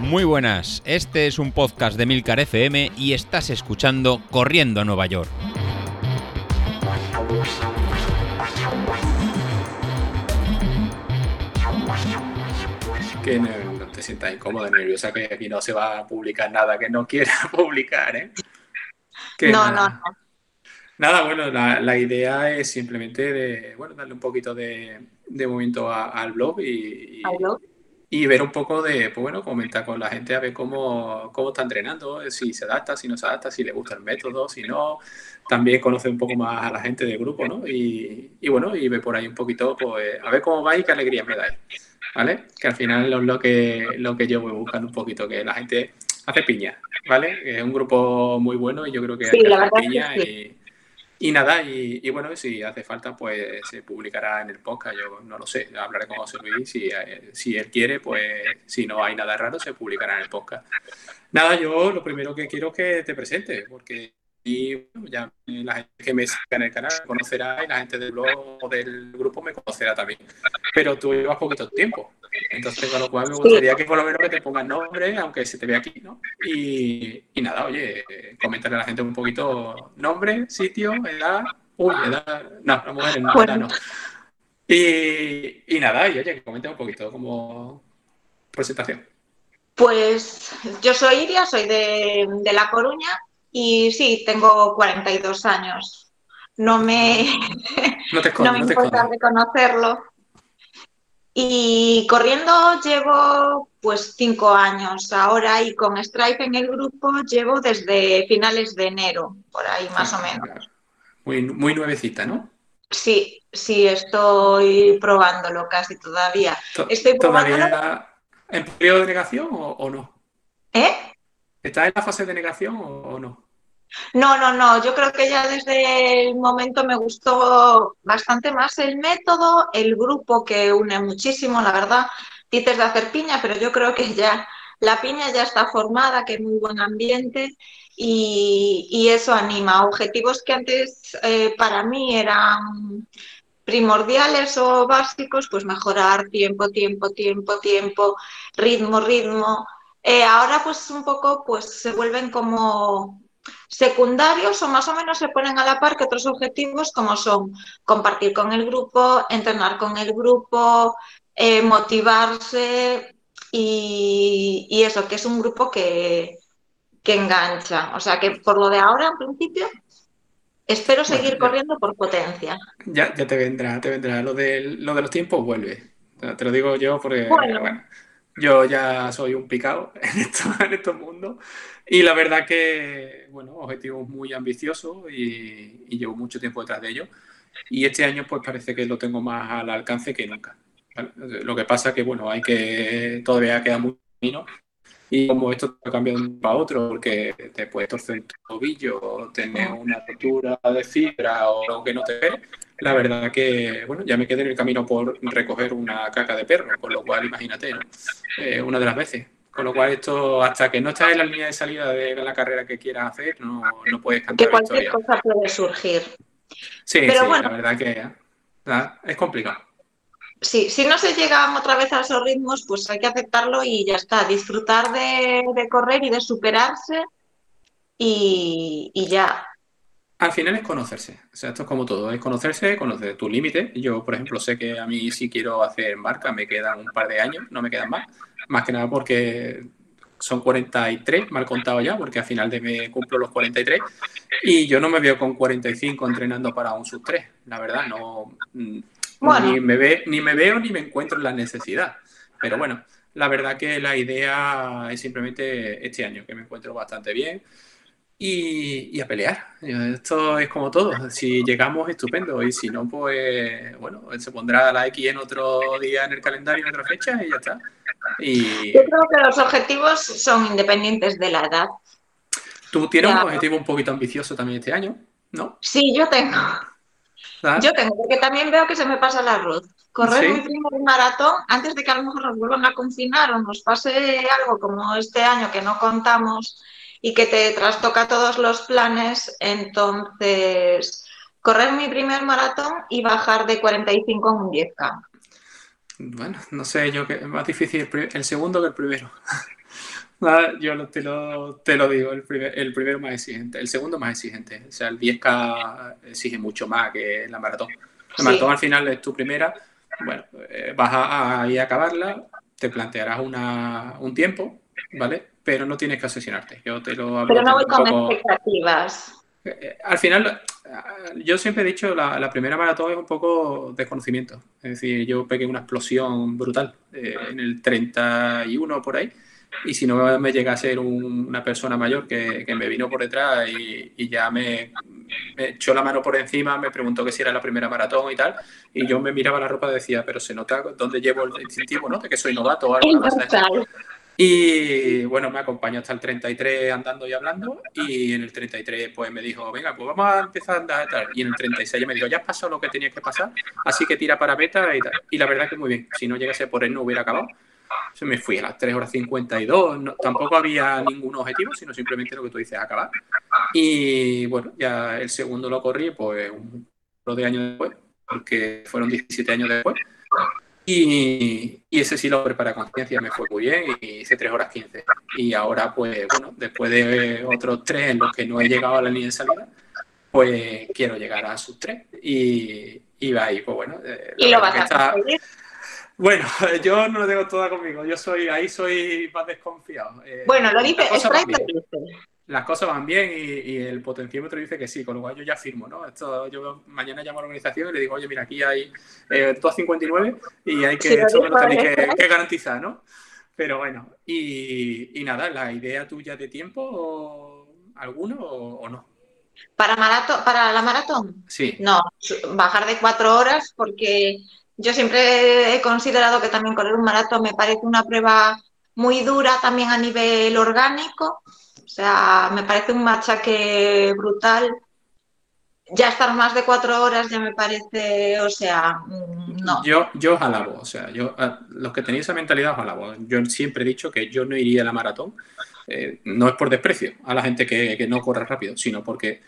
Muy buenas, este es un podcast de Milcar FM y estás escuchando Corriendo a Nueva York. Que no, no te sientas incómoda, nerviosa, que aquí no se va a publicar nada que no quiera publicar, ¿eh? Que no, nada. no, no. Nada, bueno, la, la idea es simplemente de, bueno, darle un poquito de, de movimiento a- al blog y, y- ver un poco de, pues bueno, comentar con la gente a ver cómo, cómo está entrenando, si se adapta, si no se adapta, si le gusta el método, si no. También conocer un poco más a la gente del grupo, ¿no? Y, y bueno, y ver por ahí un poquito, pues, a ver cómo va y qué alegría me dais, ¿vale? Que al final es lo que, lo que yo voy buscando un poquito, que la gente hace piña, ¿vale? Es un grupo muy bueno y yo creo que Sí, la que piña sí. y, y nada, y, bueno, si hace falta, pues se publicará en el podcast. Yo no lo sé, hablaré con José Luis. Si, eh, si él quiere, pues si no hay nada raro, se publicará en el podcast. Nada, yo lo primero que quiero es que te presentes, porque y, bueno, ya la gente que me siga en el canal me conocerá y la gente del blog o del grupo me conocerá también. Pero tú llevas poquito tiempo. Entonces, con lo cual me gustaría que por lo menos que te pongas nombre, aunque se te vea aquí, ¿no? Y, y nada, oye, eh, comentarle a la gente un poquito nombre, sitio, edad. Uy, edad. No, las mujeres no, edad no. Y, y nada, y oye, que comente un poquito como presentación. Pues yo soy Iria, soy de, de La Coruña y sí, tengo 42 años. No me, No te no escondas, me no importa reconocerlo. Y corriendo llevo pues cinco años ahora y con Stripe en el grupo llevo desde finales de enero, por ahí más o menos. Muy, muy nuevecita, ¿no? Sí, sí, estoy probándolo casi todavía. To- Estoy probándolo. ¿Todavía en periodo de negación o, o no? ¿Eh? ¿Estás en la fase de negación o, no? No, no, no, yo creo que ya desde el momento me gustó bastante más el método, el grupo que une muchísimo, la verdad. Dices de hacer piña, pero yo creo que ya la piña ya está formada, que hay muy buen ambiente y, y eso anima. Objetivos que antes eh, para mí eran primordiales o básicos, pues mejorar tiempo, tiempo, tiempo, tiempo, ritmo, ritmo. Eh, ahora pues un poco pues se vuelven como secundarios o más o menos se ponen a la par que otros objetivos como son compartir con el grupo, entrenar con el grupo, eh, motivarse y, y eso, que es un grupo que, que engancha. O sea que por lo de ahora, en principio, espero seguir corriendo por potencia. Ya, ya te vendrá, te vendrá. Lo de, lo de los tiempos vuelve. Te te lo digo yo porque, Bueno. bueno, yo ya soy un picado en esto- en estos mundos. Y la verdad que, bueno, objetivos muy ambiciosos y, y llevo mucho tiempo detrás de ellos. Y este año pues parece que lo tengo más al alcance que nunca. ¿vale? Lo que pasa que, bueno, hay que, todavía queda mucho camino. Y como esto cambia de un para otro, porque te puedes torcer un tobillo, tener una rotura de fibra o que no te ve, la verdad que, bueno, ya me quedé en el camino por recoger una caca de perro, con lo cual imagínate, ¿no? Eh, una de las veces. Con lo cual esto, hasta que no estás en la línea de salida de la carrera que quieras hacer, no, no puedes Que cantar cualquier victoria. cosa puede surgir. Sí, Pero sí, bueno. la verdad que es complicado. Sí, si no se llegan otra vez a esos ritmos, pues hay que aceptarlo y ya está. Disfrutar de, de correr y de superarse y, y ya. Al final es conocerse. O sea, esto es como todo, es conocerse, conocer tu límite. Yo, por ejemplo, sé que a mí si quiero hacer marca me quedan un par de años, no me quedan más. Más que nada porque son 43, mal contado ya, porque al final de me cumplo los 43 y yo no me veo con 45 entrenando para un sub 3, la verdad, no mm, Bueno. ni me ve, ni me veo ni me encuentro en la necesidad. Pero bueno, la verdad que la idea es simplemente este año, que me encuentro bastante bien y, y a pelear. Esto es como todo. Si llegamos, estupendo. Y si no, pues bueno, se pondrá la X en otro día en el calendario, en otra fecha y ya está. Y Yo creo que los objetivos son independientes de la edad. tú tienes Ya. un objetivo un poquito ambicioso también este año, ¿no? Sí, yo tengo. ¿Sabes? Yo tengo, porque también veo que se me pasa la arroz. Correr Sí. mi primer maratón antes de que a lo mejor nos vuelvan a confinar o nos pase algo como este año que no contamos y que te trastoca todos los planes, entonces correr mi primer maratón y bajar de 45 a un 10K. Bueno, no sé, yo que es más difícil el, segundo que el primero. Yo te, lo, te lo digo, el, el primero más exigente, el segundo más exigente. O sea, el 10K exige mucho más que la maratón. La maratón al final es tu primera, bueno, eh, vas a, ir a acabarla, te plantearás una, un tiempo, ¿vale? Pero no tienes que asesinarte. Yo te lo hablo Pero no voy con expectativas. Eh, eh, al final, yo siempre he dicho, la, la, primera maratón es un poco desconocimiento. Es decir, yo pegué una explosión brutal en el 31 por ahí. Y si no me llega a ser una persona mayor que, que, me vino por detrás y, y ya me, me, echó la mano por encima, me preguntó que si era la primera maratón y tal, y yo me miraba la ropa y decía, pero se nota dónde llevo el distintivo, ¿no? De que soy novato o algo y bueno, me acompañó hasta el 33 andando y hablando. Y en el 33 pues me dijo, venga, pues vamos a empezar a andar y tal. Y en el 36 me dijo, ya has pasado lo que tenías que pasar, así que tira para beta y tal. Y la verdad que muy bien. Si no llegase por él no hubiera acabado. Se me fui a las 3 horas 52. No, tampoco había ningún objetivo, sino simplemente lo que tú dices, acabar. Y bueno, ya el segundo lo corrí pues un de años después, porque fueron 17 años después. Y, ese sí lo preparé a conciencia, me fue muy bien y hice 3 horas 15. Y ahora, pues bueno, después de otros 3 en los que no he llegado a la línea de salida, pues quiero llegar a sus 3 y, y va ahí, pues bueno. Eh, ¿Y lo vas a Bueno, yo no lo tengo toda conmigo, yo soy, ahí soy más desconfiado. Eh, bueno, lo dice, las cosas van bien y, el potenciómetro dice que sí, con lo cual yo ya firmo, ¿no? Esto, yo mañana llamo a la organización y le digo, oye, mira, aquí hay eh, 259 y hay que, esto me lo tenéis que, garantizar, ¿no? Pero bueno, y, nada, ¿la idea tuya de tiempo alguno o, no? ¿Para, maratón, ¿Para la maratón? Sí. No, bajar de cuatro horas porque yo siempre he considerado que también correr un maratón me parece una prueba muy dura también a nivel orgánico o sea, me parece un machaque brutal. Ya estar más de cuatro horas ya me parece, o sea, mm, no. Yo, yo os alabo, o sea, yo, los que tenéis esa mentalidad os alabo. Yo siempre he dicho que yo no iría a la maratón, eh, no es por desprecio a la gente que, no corre rápido, sino porque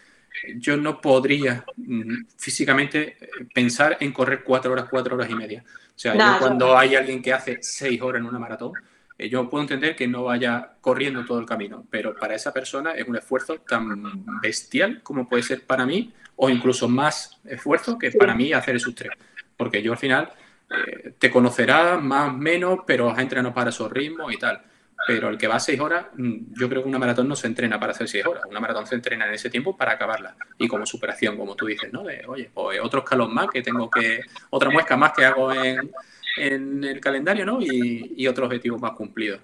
yo no podría mm, físicamente pensar en correr cuatro horas, cuatro horas y media. O sea, yo cuando hay alguien que hace seis horas en una maratón, eh, yo puedo entender que no vaya corriendo todo el camino, pero para esa persona es un esfuerzo tan bestial como puede ser para mí, o incluso más esfuerzo que para mí hacer esos tres. Porque yo al final eh, te conocerá más o menos, pero has entrenado para esos ritmos y tal. Pero el que va a seis horas, mm, yo creo que una maratón no se entrena para hacer seis horas. Una maratón se entrena en ese tiempo para acabarla. Y como superación, como tú dices, ¿no? De, oye, pues otro escalón más que tengo que, otra muesca más que hago en, en el calendario, ¿no? Y, y otros objetivos más cumplidos.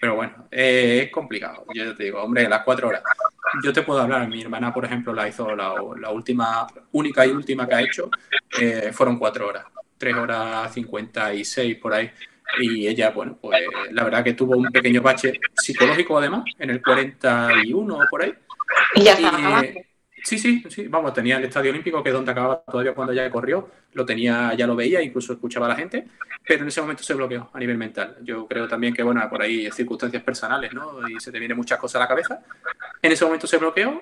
Pero bueno, eh, es complicado. Yo te digo, hombre, las cuatro horas. Yo te puedo hablar, mi hermana, por ejemplo, la hizo la, la última, única y última que ha hecho, eh, fueron cuatro horas, tres horas cincuenta y seis por ahí. Y ella, bueno, pues la verdad que tuvo un pequeño bache psicológico además, en el 41 o por ahí. Y ya está. Sí, sí, sí, vamos, tenía el Estadio Olímpico, que es donde acababa todavía cuando ya corrió, lo tenía, ya lo veía, incluso escuchaba a la gente, pero en ese momento se bloqueó a nivel mental. Yo creo también que, bueno, por ahí circunstancias personales, ¿no? Y se te vienen muchas cosas a la cabeza. En ese momento se bloqueó,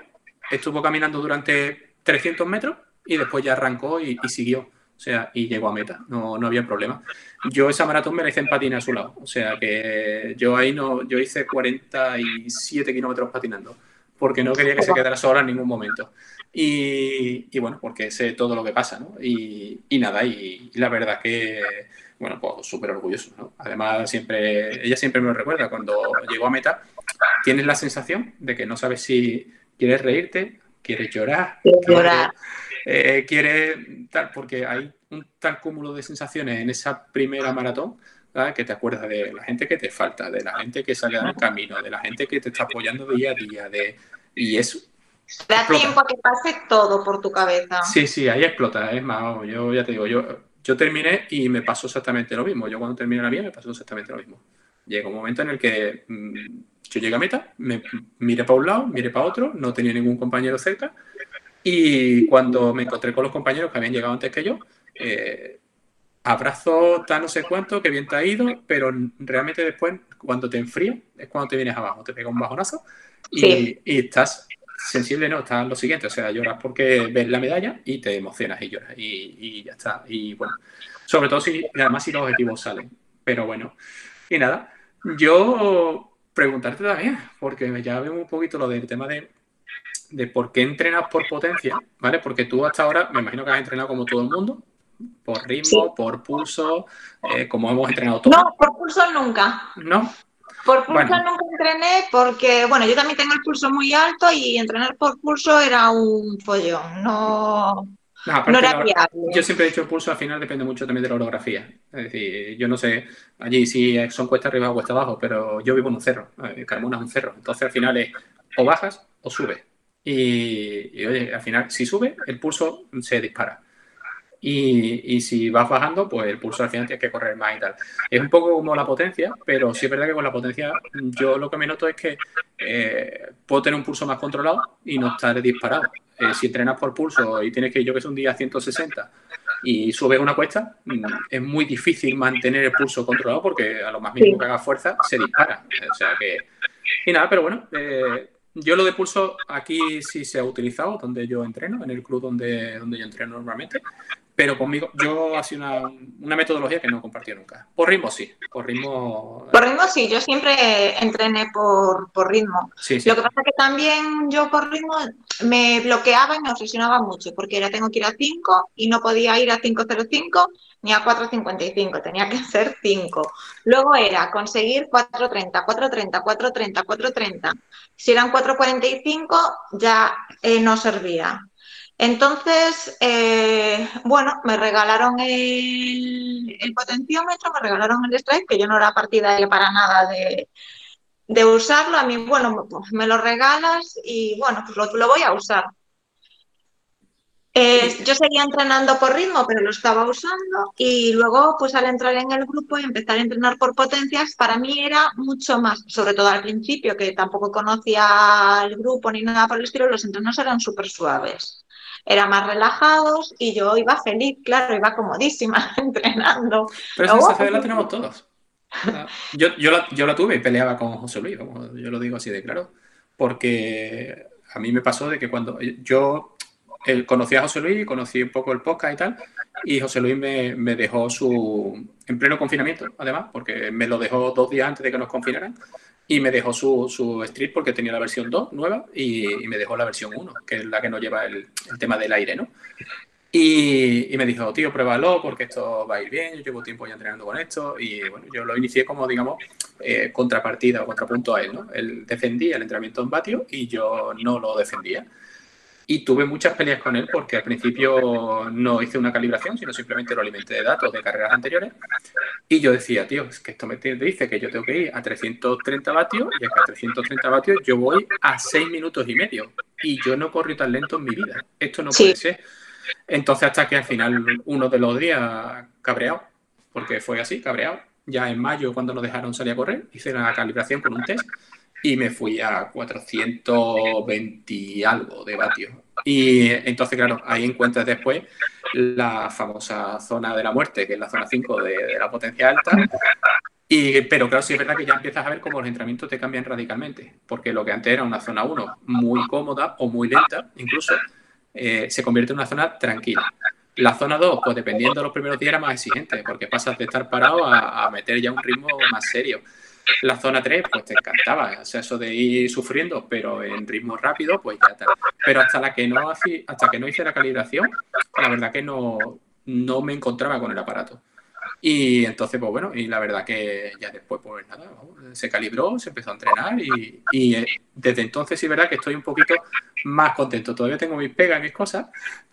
estuvo caminando durante 300 metros y después ya arrancó y, siguió. O sea, y llegó a meta, no, no había problema. Yo esa maratón me la hice en patina a su lado. O sea que yo ahí no, yo hice 47 kilómetros patinando porque no quería que se quedara sola en ningún momento. Y, bueno, porque sé todo lo que pasa, ¿no? Y, nada, y, la verdad que, bueno, pues súper orgulloso, ¿no? Además, siempre, ella siempre me lo recuerda, cuando llegó a meta, tienes la sensación de que no sabes si quieres reírte, quieres llorar, llorar. Eh, quieres tal, porque hay un tal cúmulo de sensaciones en esa primera maratón que te acuerdas de la gente que te falta, de la gente que sale del camino, de la gente que te está apoyando día a día, de y eso. Da tiempo a que pase todo por tu cabeza. Sí, sí, ahí explota, es más, yo ya te digo, yo, yo terminé y me pasó exactamente lo mismo. Yo cuando terminé la mía me pasó exactamente lo mismo. Llega un momento en el que mm, yo llegué a meta, me miré para un lado, miré para otro, no tenía ningún compañero cerca y cuando me encontré con los compañeros que habían llegado antes que yo, eh, abrazo tal no sé cuánto, que bien te ha ido, pero realmente después, cuando te enfría, es cuando te vienes abajo, te pega un bajonazo y, estás sensible, no, estás lo siguiente, o sea, lloras porque ves la medalla y te emocionas y lloras y, ya está. Y bueno, Sobre todo si, además si los objetivos salen. Pero bueno, y nada, yo preguntarte también, porque ya vemos un poquito lo del tema de, de por qué entrenas por potencia, ¿vale? Porque tú hasta ahora, me imagino que has entrenado como todo el mundo, por ritmo, por pulso, eh, como hemos entrenado todos. No, por pulso nunca. No. Por pulso nunca entrené porque, bueno, yo también tengo el pulso muy alto y entrenar por pulso era un follón. No, no, era viable. Yo siempre he dicho el pulso al final depende mucho también de la orografía. Es decir, yo no sé allí si son cuesta arriba o cuesta abajo, pero yo vivo en un cerro. Eh, Carmona es un cerro. Entonces al final es o bajas o subes. Y, y, oye, al final, si sube, el pulso se dispara. Y, y, si vas bajando, pues el pulso al final tienes que correr más y tal. Es un poco como la potencia, pero sí es verdad que con la potencia yo lo que me noto es que eh, puedo tener un pulso más controlado y no estar disparado. Eh, si entrenas por pulso y tienes que, yo que es un día 160 y subes una cuesta, mm, es muy difícil mantener el pulso controlado porque a lo más mínimo que hagas fuerza se dispara. O sea que... Y nada, pero bueno, eh, yo lo de pulso aquí sí se ha utilizado, donde yo entreno, en el club donde, donde yo entreno normalmente, pero conmigo, yo ha sido una, una, metodología que no he compartido nunca. Por ritmo sí, por ritmo... Por ritmo sí, yo siempre entrené por, por ritmo. Sí, sí. Lo que pasa es que también yo por ritmo me bloqueaba y me obsesionaba mucho, porque era tengo que ir a 5 y no podía ir a 5.05 ni a 4.55, tenía que ser 5. Luego era conseguir 4.30, 4.30, 4.30, 4.30. Si eran 4.45 ya eh, no servía. Entonces, eh, bueno, me regalaron el, potenciómetro, me regalaron el strike, que yo no era partidaria para nada de, usarlo. A mí, bueno, pues me lo regalas y bueno, pues lo, voy a usar. Eh, yo seguía entrenando por ritmo, pero lo estaba usando y luego, pues al entrar en el grupo y empezar a entrenar por potencias, para mí era mucho más, sobre todo al principio, que tampoco conocía el grupo ni nada por el estilo, los entrenos eran súper suaves eran más relajados y yo iba feliz, claro, iba comodísima entrenando. Pero esa sensación la tenemos todos. Yo, yo, la, yo la tuve y peleaba con José Luis, como yo lo digo así de claro, porque a mí me pasó de que cuando yo él, conocí a José Luis, conocí un poco el podcast y tal, y José Luis me, me, dejó su, en pleno confinamiento, además, porque me lo dejó dos días antes de que nos confinaran, y me dejó su, su street porque tenía la versión 2 nueva y, me dejó la versión 1, que es la que no lleva el, tema del aire, ¿no? Y, y, me dijo, tío, pruébalo porque esto va a ir bien, yo llevo tiempo ya entrenando con esto y bueno, yo lo inicié como, digamos, eh, contrapartida o contrapunto a él, ¿no? Él defendía el entrenamiento en vatio y yo no lo defendía. Y tuve muchas peleas con él porque al principio no hice una calibración, sino simplemente lo alimenté de datos de carreras anteriores. Y yo decía, tío, es que esto me dice que yo tengo que ir a 330 vatios y es que a 330 vatios yo voy a 6 minutos y medio. Y yo no corro tan lento en mi vida. Esto no puede ser. Entonces hasta que al final uno de los días cabreado, porque fue así, cabreado, ya en mayo cuando nos dejaron salir a correr, hice la calibración con un test y me fui a 420 y algo de vatios. Y entonces, claro, ahí encuentras después la famosa zona de la muerte, que es la zona 5 de, la potencia alta. Y, pero claro, sí es verdad que ya empiezas a ver cómo los entrenamientos te cambian radicalmente, porque lo que antes era una zona 1 muy cómoda o muy lenta, incluso, eh, se convierte en una zona tranquila. La zona 2, pues dependiendo de los primeros días era más exigente, porque pasas de estar parado a, a meter ya un ritmo más serio. La zona 3, pues te encantaba, o sea, eso de ir sufriendo, pero en ritmo rápido, pues ya está. Pero hasta la que no hasta que no hice la calibración, la verdad que no, no me encontraba con el aparato. Y entonces, pues bueno, y la verdad que ya después, pues nada, se calibró, se empezó a entrenar y, y eh, desde entonces sí es verdad que estoy un poquito más contento. Todavía tengo mis pegas y mis cosas,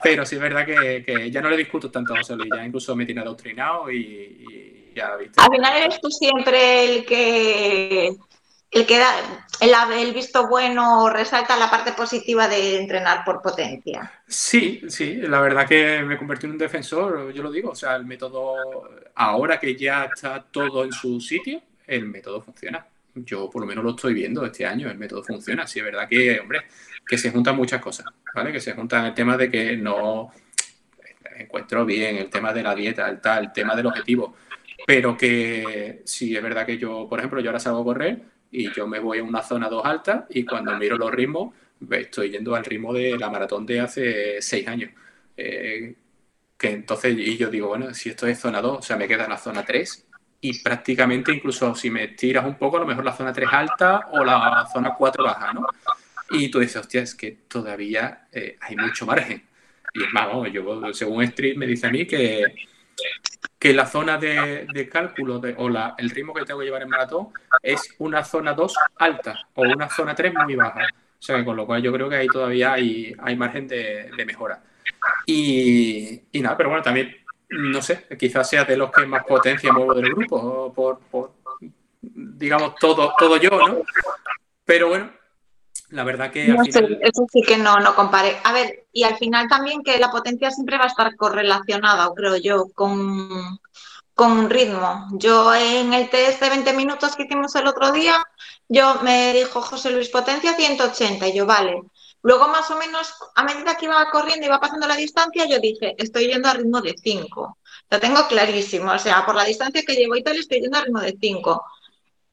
pero sí es verdad que, que ya no le discuto tanto a José Luis, ya incluso me tiene adoctrinado y al final eres tú siempre el que el que da el, visto bueno resalta la parte positiva de entrenar por potencia. Sí, sí, la verdad que me convertí en un defensor, yo lo digo, o sea, el método, ahora que ya está todo en su sitio, el método funciona. Yo por lo menos lo estoy viendo este año, el método funciona. Sí, es verdad que, hombre, que se juntan muchas cosas, ¿vale? Que se juntan el tema de que no encuentro bien, el tema de la dieta, el tal, el tema del objetivo pero que sí es verdad que yo, por ejemplo, yo ahora salgo a correr y yo me voy a una zona 2 alta y cuando miro los ritmos, estoy yendo al ritmo de la maratón de hace seis años. Eh, que entonces, y yo digo, bueno, si esto es zona 2, o sea, me queda la zona 3 y prácticamente incluso si me tiras un poco, a lo mejor la zona 3 alta o la zona 4 baja, ¿no? Y tú dices, hostia, es que todavía eh, hay mucho margen. Y es más, yo según Street me dice a mí que, que la zona de, cálculo de, o la, el ritmo que tengo que llevar en maratón es una zona 2 alta o una zona 3 muy baja. O sea que con lo cual yo creo que ahí todavía hay, hay margen de, mejora. Y, nada, pero bueno, también, no sé, quizás sea de los que más potencia muevo del grupo, por, por digamos, todo, todo yo, ¿no? Pero bueno, la verdad que al final... eso sí que no, no compare. A ver, y al final también que la potencia siempre va a estar correlacionada, creo yo, con, con un ritmo. Yo en el test de 20 minutos que hicimos el otro día, yo me dijo José Luis potencia 180 y yo, vale, Luego, más o menos, a medida que iba corriendo y iba pasando la distancia, yo dije, estoy yendo a ritmo de 5. Lo tengo clarísimo. O sea, por la distancia que llevo y tal, estoy yendo a ritmo de 5.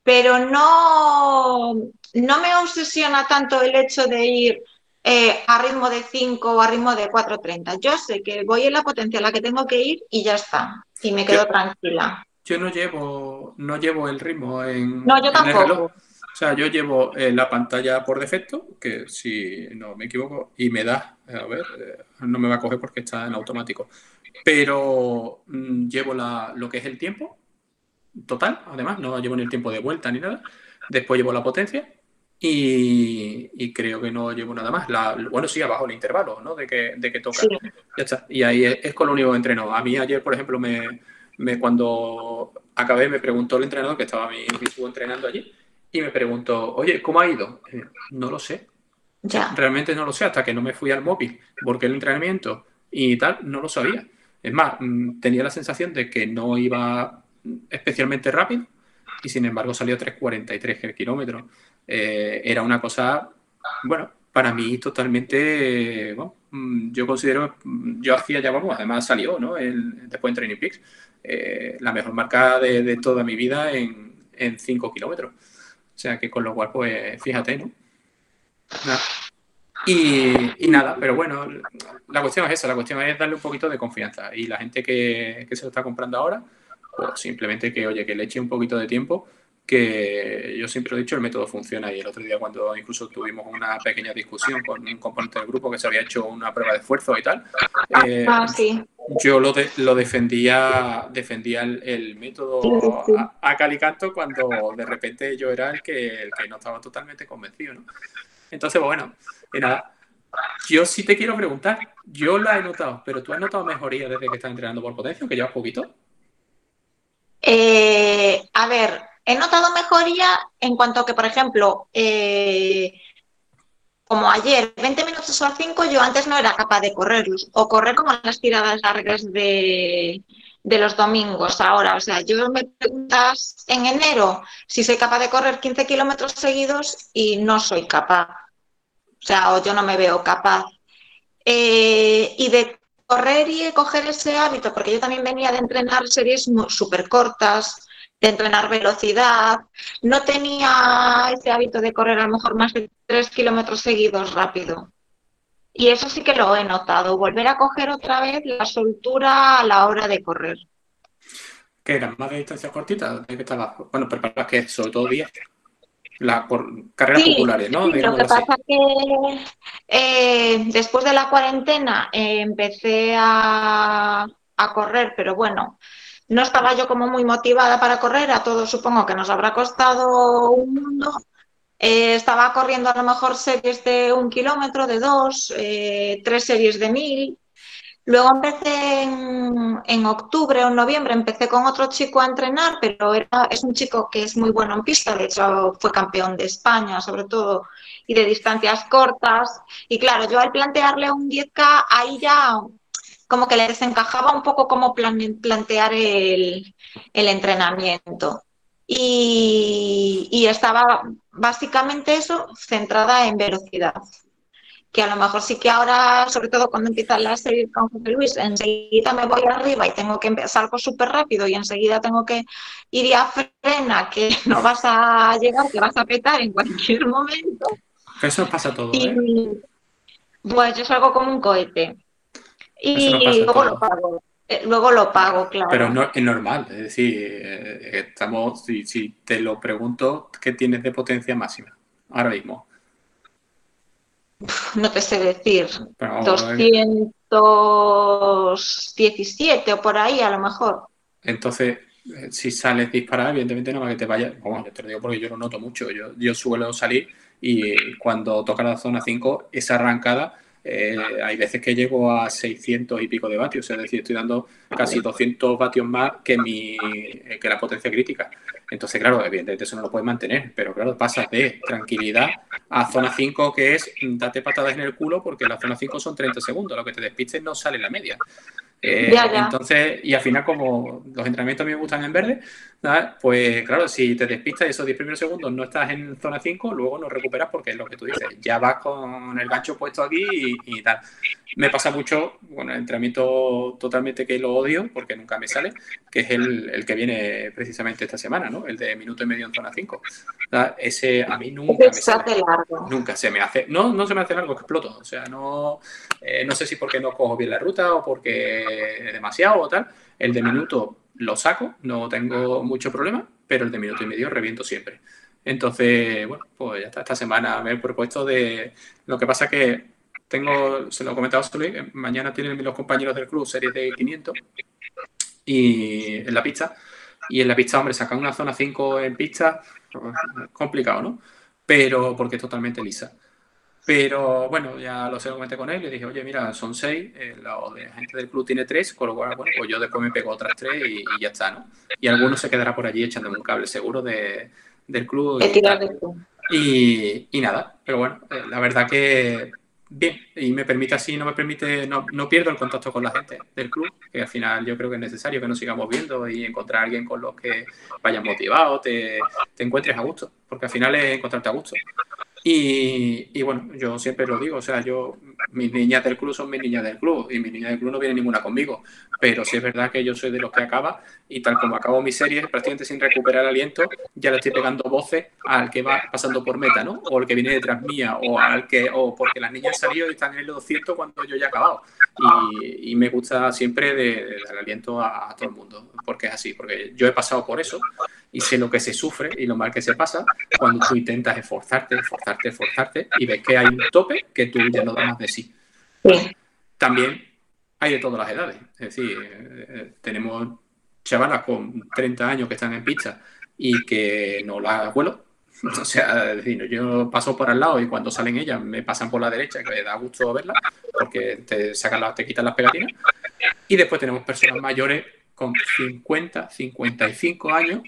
Pero no, no me obsesiona tanto el hecho de ir eh, a ritmo de 5 o a ritmo de 4.30. Yo sé que voy en la potencia a la que tengo que ir y ya está. Y me quedo tranquila. Yo no llevo, no llevo el ritmo en. No, yo tampoco. O sea, yo llevo eh, la pantalla por defecto, que si no me equivoco, y me da, a ver, eh, no me va a coger porque está en automático, pero mm, llevo la, lo que es el tiempo total, además, no llevo ni el tiempo de vuelta ni nada. Después llevo la potencia y, creo que no llevo nada más. La, bueno, sí, abajo el intervalo, ¿no? De que, de que toca. Ya está. Y ahí es, con lo único que entreno. A mí ayer, por ejemplo, me, me cuando acabé me preguntó el entrenador que estaba mi, mi entrenando allí y me preguntó, oye, ¿cómo ha ido? Eh, no lo sé. Ya. Realmente no lo sé, hasta que no me fui al móvil, porque el entrenamiento y tal, no lo sabía. Es más, mm, tenía la sensación de que no iba especialmente rápido y sin embargo salió 3.43 kilómetros. Eh, era una cosa, bueno, para mí totalmente, mm, yo considero, mm, yo hacía ya, vamos, además salió, ¿no? El, después en Training Peaks, eh, la mejor marca de, toda mi vida en, en 5 kilómetros. O sea que con lo cual, pues fíjate, ¿no? Y, nada, pero bueno, la cuestión es esa, la cuestión es darle un poquito de confianza. Y la gente que, se lo está comprando ahora, pues simplemente que, oye, que le eche un poquito de tiempo, que yo siempre he dicho, el método funciona. Y el otro día cuando incluso tuvimos una pequeña discusión con un componente del grupo que se había hecho una prueba de esfuerzo y tal, eh, ah, sí yo lo, lo defendía, defendía el, método a, calicanto cuando de repente yo era el que, el que no estaba totalmente convencido, ¿no? Entonces, pues, bueno, nada, yo sí te quiero preguntar, yo la he notado, pero tú has notado mejoría desde que estás entrenando por potencia, aunque llevas poquito. Eh, a ver, he notado mejoría en cuanto a que, por ejemplo, eh, como ayer, 20 minutos o 5, yo antes no era capaz de correrlos, o correr como las tiradas largas de, los domingos ahora. O sea, yo me preguntas en enero si soy capaz de correr 15 kilómetros seguidos y no soy capaz. O sea, o yo no me veo capaz. Eh, y de correr y coger ese hábito, porque yo también venía de entrenar series súper cortas, de entrenar velocidad, no tenía ese hábito de correr a lo mejor más de tres kilómetros seguidos rápido. Y eso sí que lo he notado, volver a coger otra vez la soltura a la hora de correr. ¿Qué eran? ¿Más de distancias cortitas? ¿De qué Bueno, pero para que sobre todo 10. La, por carreras populares, ¿no? Sí, lo que pasa es que eh, después de la cuarentena eh, empecé a, a correr, pero bueno, no estaba yo como muy motivada para correr, a todos supongo que nos habrá costado un mundo. Eh, estaba corriendo a lo mejor series de un kilómetro, de dos, eh, tres series de mil. Luego empecé en, octubre o en noviembre, empecé con otro chico a entrenar, pero era, es un chico que es muy bueno en pista, de hecho fue campeón de España sobre todo y de distancias cortas. Y claro, yo al plantearle un 10K, ahí ya como que le desencajaba un poco cómo plantear el, entrenamiento. Y, estaba básicamente eso, centrada en velocidad. Que a lo mejor sí que ahora, sobre todo cuando empieza la serie con José Luis, enseguida me voy arriba y tengo que empezar algo súper rápido y enseguida tengo que ir a frena, que no vas a llegar, que vas a petar en cualquier momento. Eso pasa todo. ¿eh? Pues yo salgo como un cohete. Y luego lo pago. Eh, luego lo pago, claro. Pero no, es normal, es decir, eh, estamos, si, si te lo pregunto, ¿qué tienes de potencia máxima ahora mismo? No te sé decir, 217 o por ahí a lo mejor. Entonces, eh, si sales disparado, evidentemente no va a que te vaya. Bueno, te lo digo porque yo lo noto mucho. Yo, yo suelo salir y cuando toca la zona 5, esa arrancada, eh, hay veces que llego a 600 y pico de vatios. Es decir, estoy dando casi 200 vatios más que, mi, que la potencia crítica. Entonces, claro, evidentemente eso no lo puedes mantener, pero claro, pasas de tranquilidad a zona 5, que es date patadas en el culo, porque la zona 5 son 30 segundos, lo que te despistes no sale la media. Eh, entonces, y al final, como los entrenamientos a mí me gustan en verde, pues claro, si te despistas esos 10 primeros segundos no estás en zona 5, luego no recuperas porque es lo que tú dices, ya vas con el gancho puesto aquí y, tal. Me pasa mucho, bueno, el entrenamiento totalmente que lo odio porque nunca me sale, que es el, que viene precisamente esta semana, ¿no? El de minuto y medio en zona 5. Ese a mí nunca me sale. Largo. Nunca se me hace. No, no se me hace largo, exploto. O sea, no, eh, no sé si porque no cojo bien la ruta o porque demasiado o tal. El de minuto lo saco, no tengo mucho problema, pero el de minuto y medio reviento siempre. Entonces, bueno, pues ya está. Esta semana me he propuesto de. Lo que pasa que tengo, se lo he comentado a mañana tienen los compañeros del club series de 500 y en la pista. Y en la pista, hombre, sacar una zona 5 en pista, complicado, ¿no? Pero porque es totalmente lisa. Pero bueno, ya lo sé, lo comenté con él, le dije, oye, mira, son seis, eh, la, gente del club tiene tres, con lo cual, bueno, pues yo después me pego otras tres y, ya está, ¿no? Y alguno se quedará por allí echándome un cable seguro de, del club. Y, y, nada, pero bueno, eh, la verdad que bien, y me permite así, no me permite, no, no, pierdo el contacto con la gente del club, que al final yo creo que es necesario que nos sigamos viendo y encontrar a alguien con los que vayas motivado, te, te encuentres a gusto, porque al final es encontrarte a gusto. Y, bueno, yo siempre lo digo, o sea, yo, mis niñas del club son mis niñas del club y mis niñas del club no vienen ninguna conmigo, pero sí es verdad que yo soy de los que acaba y tal como acabo mi serie, prácticamente sin recuperar aliento, ya le estoy pegando voces al que va pasando por meta, ¿no? O el que viene detrás mía, o al que, o porque las niñas han salido y están en el 200 cuando yo ya he acabado. Y, me gusta siempre dar aliento a todo el mundo, porque es así, porque yo he pasado por eso y sé lo que se sufre y lo mal que se pasa cuando tú intentas esforzarte, esforzarte, esforzarte y ves que hay un tope que tú ya no das más de sí. También hay de todas las edades. Es decir, eh, tenemos chavalas con 30 años que están en pista y que no las vuelo. O sea, es decir, yo paso por al lado y cuando salen ellas me pasan por la derecha, que me da gusto verlas, porque te sacan las, te quitan las pegatinas. Y después tenemos personas mayores con 50, 55 años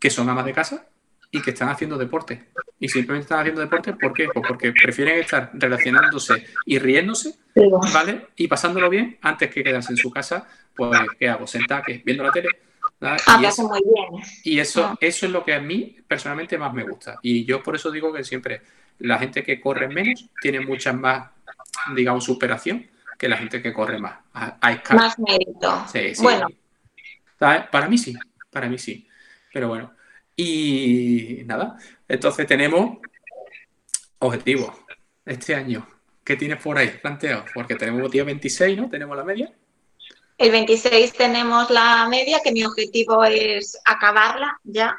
que son amas de casa y que están haciendo deporte. Y simplemente están haciendo deporte, ¿por qué? Pues porque prefieren estar relacionándose y riéndose, ¿vale? Y pasándolo bien antes que quedarse en su casa, pues, ¿qué hago? Sentar, Viendo la tele. Ah, y, eso, muy bien. y eso, ah. eso es lo que a mí personalmente más me gusta. Y yo por eso digo que siempre la gente que corre menos tiene mucha más, digamos, superación que la gente que corre más. más mérito. Sí, sí. Bueno. Para mí sí, para mí sí. Pero bueno. Y nada, entonces tenemos objetivos este año. ¿Qué tienes por ahí planteado? Porque tenemos día 26, ¿no? Tenemos la media. El 26 tenemos la media, que mi objetivo es acabarla ya.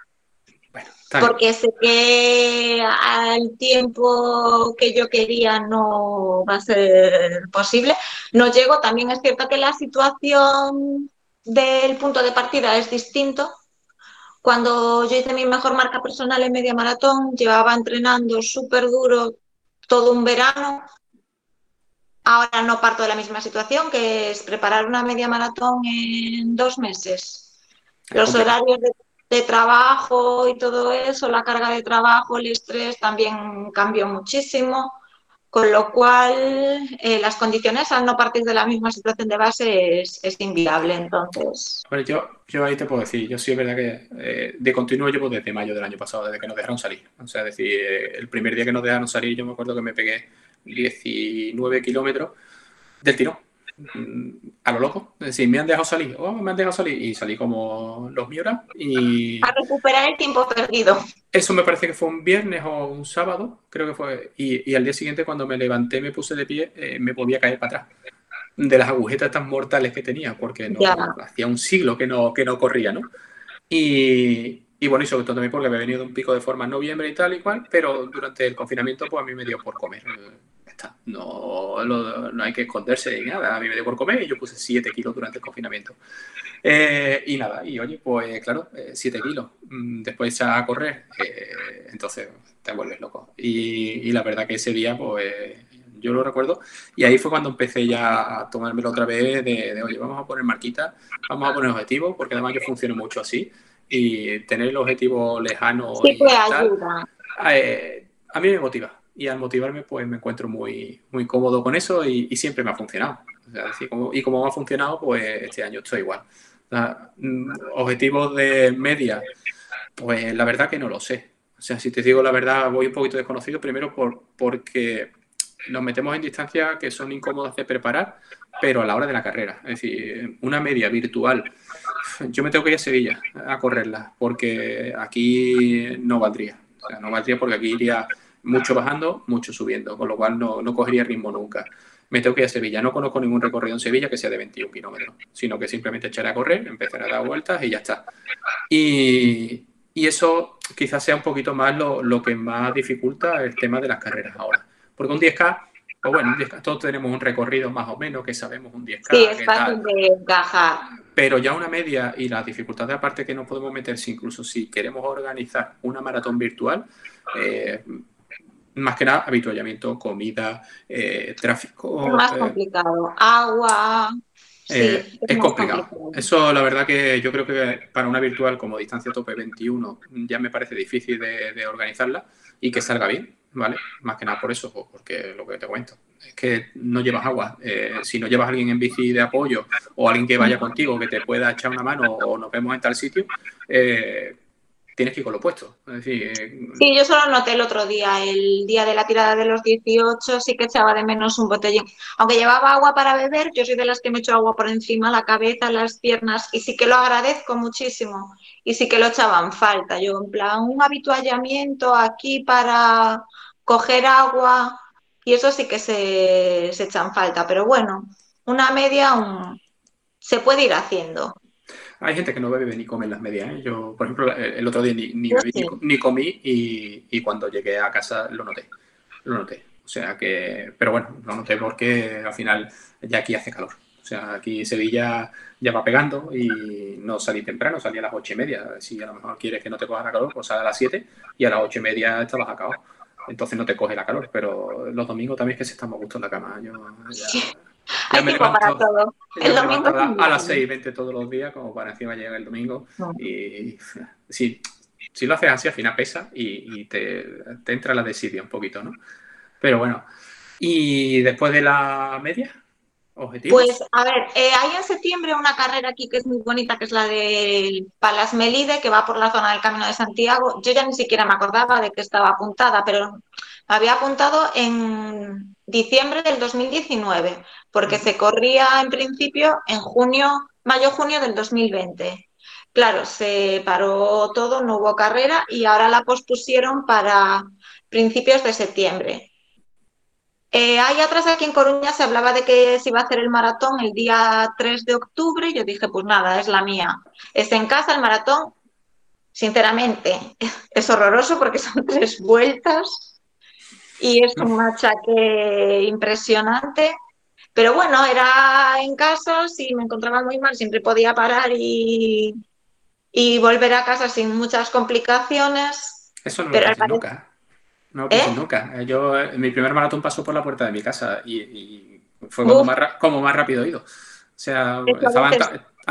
Bueno, porque sé que al tiempo que yo quería no va a ser posible. No llego, también es cierto que la situación del punto de partida es distinto cuando yo hice mi mejor marca personal en media maratón, llevaba entrenando súper duro todo un verano. Ahora no parto de la misma situación, que es preparar una media maratón en dos meses. Los horarios de, de trabajo y todo eso, la carga de trabajo, el estrés también cambió muchísimo. Con lo cual, eh, las condiciones al no partir de la misma situación de base es, inviable. Entonces. Bueno, yo, yo ahí te puedo decir, yo sí es verdad que eh, de continuo llevo desde mayo del año pasado, desde que nos dejaron salir. O sea, es decir, eh, el primer día que nos dejaron salir, yo me acuerdo que me pegué 19 kilómetros del tirón a lo loco. Es decir, me han dejado salir, oh, me han dejado salir y salí como los Miura y... A recuperar el tiempo perdido. Eso me parece que fue un viernes o un sábado, creo que fue. Y, al día siguiente cuando me levanté, me puse de pie, eh, me volví a caer para atrás. de las agujetas tan mortales que tenía, porque no, hacía un siglo que no, que no corría, ¿no? Y, y bueno, y sobre todo también porque me he venido un pico de forma en noviembre y tal y cual, pero durante el confinamiento pues a mí me dio por comer. Está. No, no hay que esconderse ni nada. A mí me dio por comer y yo puse 7 kilos durante el confinamiento. Eh, y nada, y oye, pues claro, 7 eh, kilos. Mm, después a correr, eh, entonces te vuelves loco. Y, la verdad que ese día, pues yo lo recuerdo. Y ahí fue cuando empecé ya a tomármelo otra vez de, de oye, vamos a poner marquita, vamos a poner objetivos, porque además yo funciono mucho así y tener el objetivo lejano sí, y ayuda. Eh, a mí me motiva y al motivarme pues me encuentro muy, muy cómodo con eso y, siempre me ha funcionado. y como me ha funcionado pues este año estoy igual. Mm, objetivos de media, pues la verdad que no lo sé. O sea, si te digo la verdad, voy un poquito desconocido primero por, porque nos metemos en distancias que son incómodas de preparar, pero a la hora de la carrera. Es decir, una media virtual yo me tengo que ir a Sevilla a correrla, porque aquí no valdría. O sea, no valdría porque aquí iría mucho bajando, mucho subiendo, con lo cual no, no cogería ritmo nunca. Me tengo que ir a Sevilla. No conozco ningún recorrido en Sevilla que sea de 21 kilómetros, sino que simplemente echaré a correr, empezaré a dar vueltas y ya está. Y, y eso quizás sea un poquito más lo, lo, que más dificulta el tema de las carreras ahora. Porque un 10K, pues bueno, todos tenemos un recorrido más o menos que sabemos un 10K. Sí, es fácil de encajar. Pero ya una media y las dificultades aparte que nos podemos meter, si incluso si queremos organizar una maratón virtual, eh, más que nada habituallamiento, comida, eh, tráfico. Es más eh, complicado. Agua. es, complicado. Eso la verdad que yo creo que para una virtual como distancia tope 21 ya me parece difícil de organizarla y que salga bien, ¿vale? Más que nada por eso, porque lo que te cuento es que no llevas agua. Eh, si no llevas a alguien en bici de apoyo o alguien que vaya contigo que te pueda echar una mano o nos vemos en tal sitio, eh, tienes que ir con lo puesto. Eh, sí, yo solo noté el otro día, el día de la tirada de los 18, sí que echaba de menos un botellín. Aunque llevaba agua para beber, yo soy de las que me echo agua por encima, la cabeza, las piernas, y sí que lo agradezco muchísimo. Y sí que lo echaban falta. Yo, en plan, un habituallamiento aquí para coger agua, y eso sí que se, se echan falta. Pero bueno, una media se puede ir haciendo. Hay gente que no bebe ni come en las medias. ¿eh? Yo, por ejemplo, el otro día ni, ni, comí y, y, cuando llegué a casa lo noté. Lo noté. O sea que, pero bueno, lo noté porque al final ya aquí hace calor. O sea, aquí Sevilla ya va pegando y no salí temprano, salí a las ocho y media. Si a lo mejor quieres que no te coja la calor, pues sal a las siete y a las ocho y media estabas acabado. Entonces no te coge la calor, pero los domingos también es que se está muy gusto en la cama. Yo hay me para todo. El domingo a, las 6 y 20 todos los días, como para encima llegar el domingo. Y si, si lo haces así, al final pesa y, te, te, entra la desidia un poquito, ¿no? Pero bueno. ¿Y después de la media? ¿Objetivos? Pues a ver, eh, hay en septiembre una carrera aquí que es muy bonita, que es la del Palas Melide, que va por la zona del Camino de Santiago. Yo ya ni siquiera me acordaba de que estaba apuntada, pero había apuntado en diciembre del 2019, porque se corría en principio en junio, mayo-junio del 2020. Claro, se paró todo, no hubo carrera y ahora la pospusieron para principios de septiembre. Eh, ahí atrás aquí en Coruña se hablaba de que se iba a hacer el maratón el día 3 de octubre yo dije, pues nada, es la mía. Es en casa el maratón. Sinceramente, es horroroso porque son tres vueltas y es un machaque impresionante. Pero bueno, era en casa, si me encontraba muy mal, siempre podía parar y, y volver a casa sin muchas complicaciones. Eso no lo nunca. No lo ¿Eh? nunca. Yo, mi primer maratón pasó por la puerta de mi casa y, fue como más, como más, rápido ido. O sea,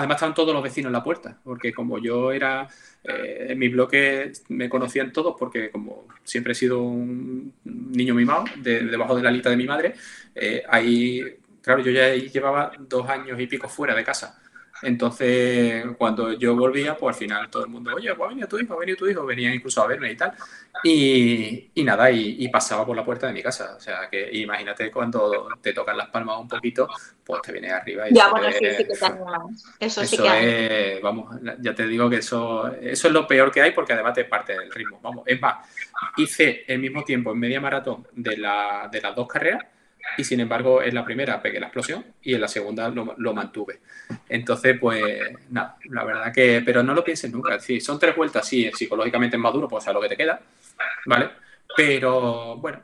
además estaban todos los vecinos en la puerta, porque como yo era eh, en mi bloque me conocían todos porque como siempre he sido un niño mimado debajo de la lista de mi madre, eh, ahí, claro, yo ya llevaba dos años y pico fuera de casa. Entonces, cuando yo volvía, pues al final todo el mundo, oye, pues ha venido tu hijo, ha venido tu hijo, venían incluso a verme y tal. Y, y nada, y, pasaba por la puerta de mi casa. O sea, que imagínate cuando te tocan las palmas un poquito, pues te vienes arriba y... Ya, bueno, sí, sí que Eso, sí que es, vamos, ya te digo que eso, eso es lo peor que hay porque además te parte del ritmo. Vamos, es más, hice el mismo tiempo en media maratón de, la, de las dos carreras y sin embargo en la primera pegué la explosión y en la segunda lo, mantuve. Entonces, pues nada, la verdad que, pero no lo pienses nunca, si son tres vueltas, sí, psicológicamente es más duro, pues a lo que te queda, ¿vale? Pero bueno,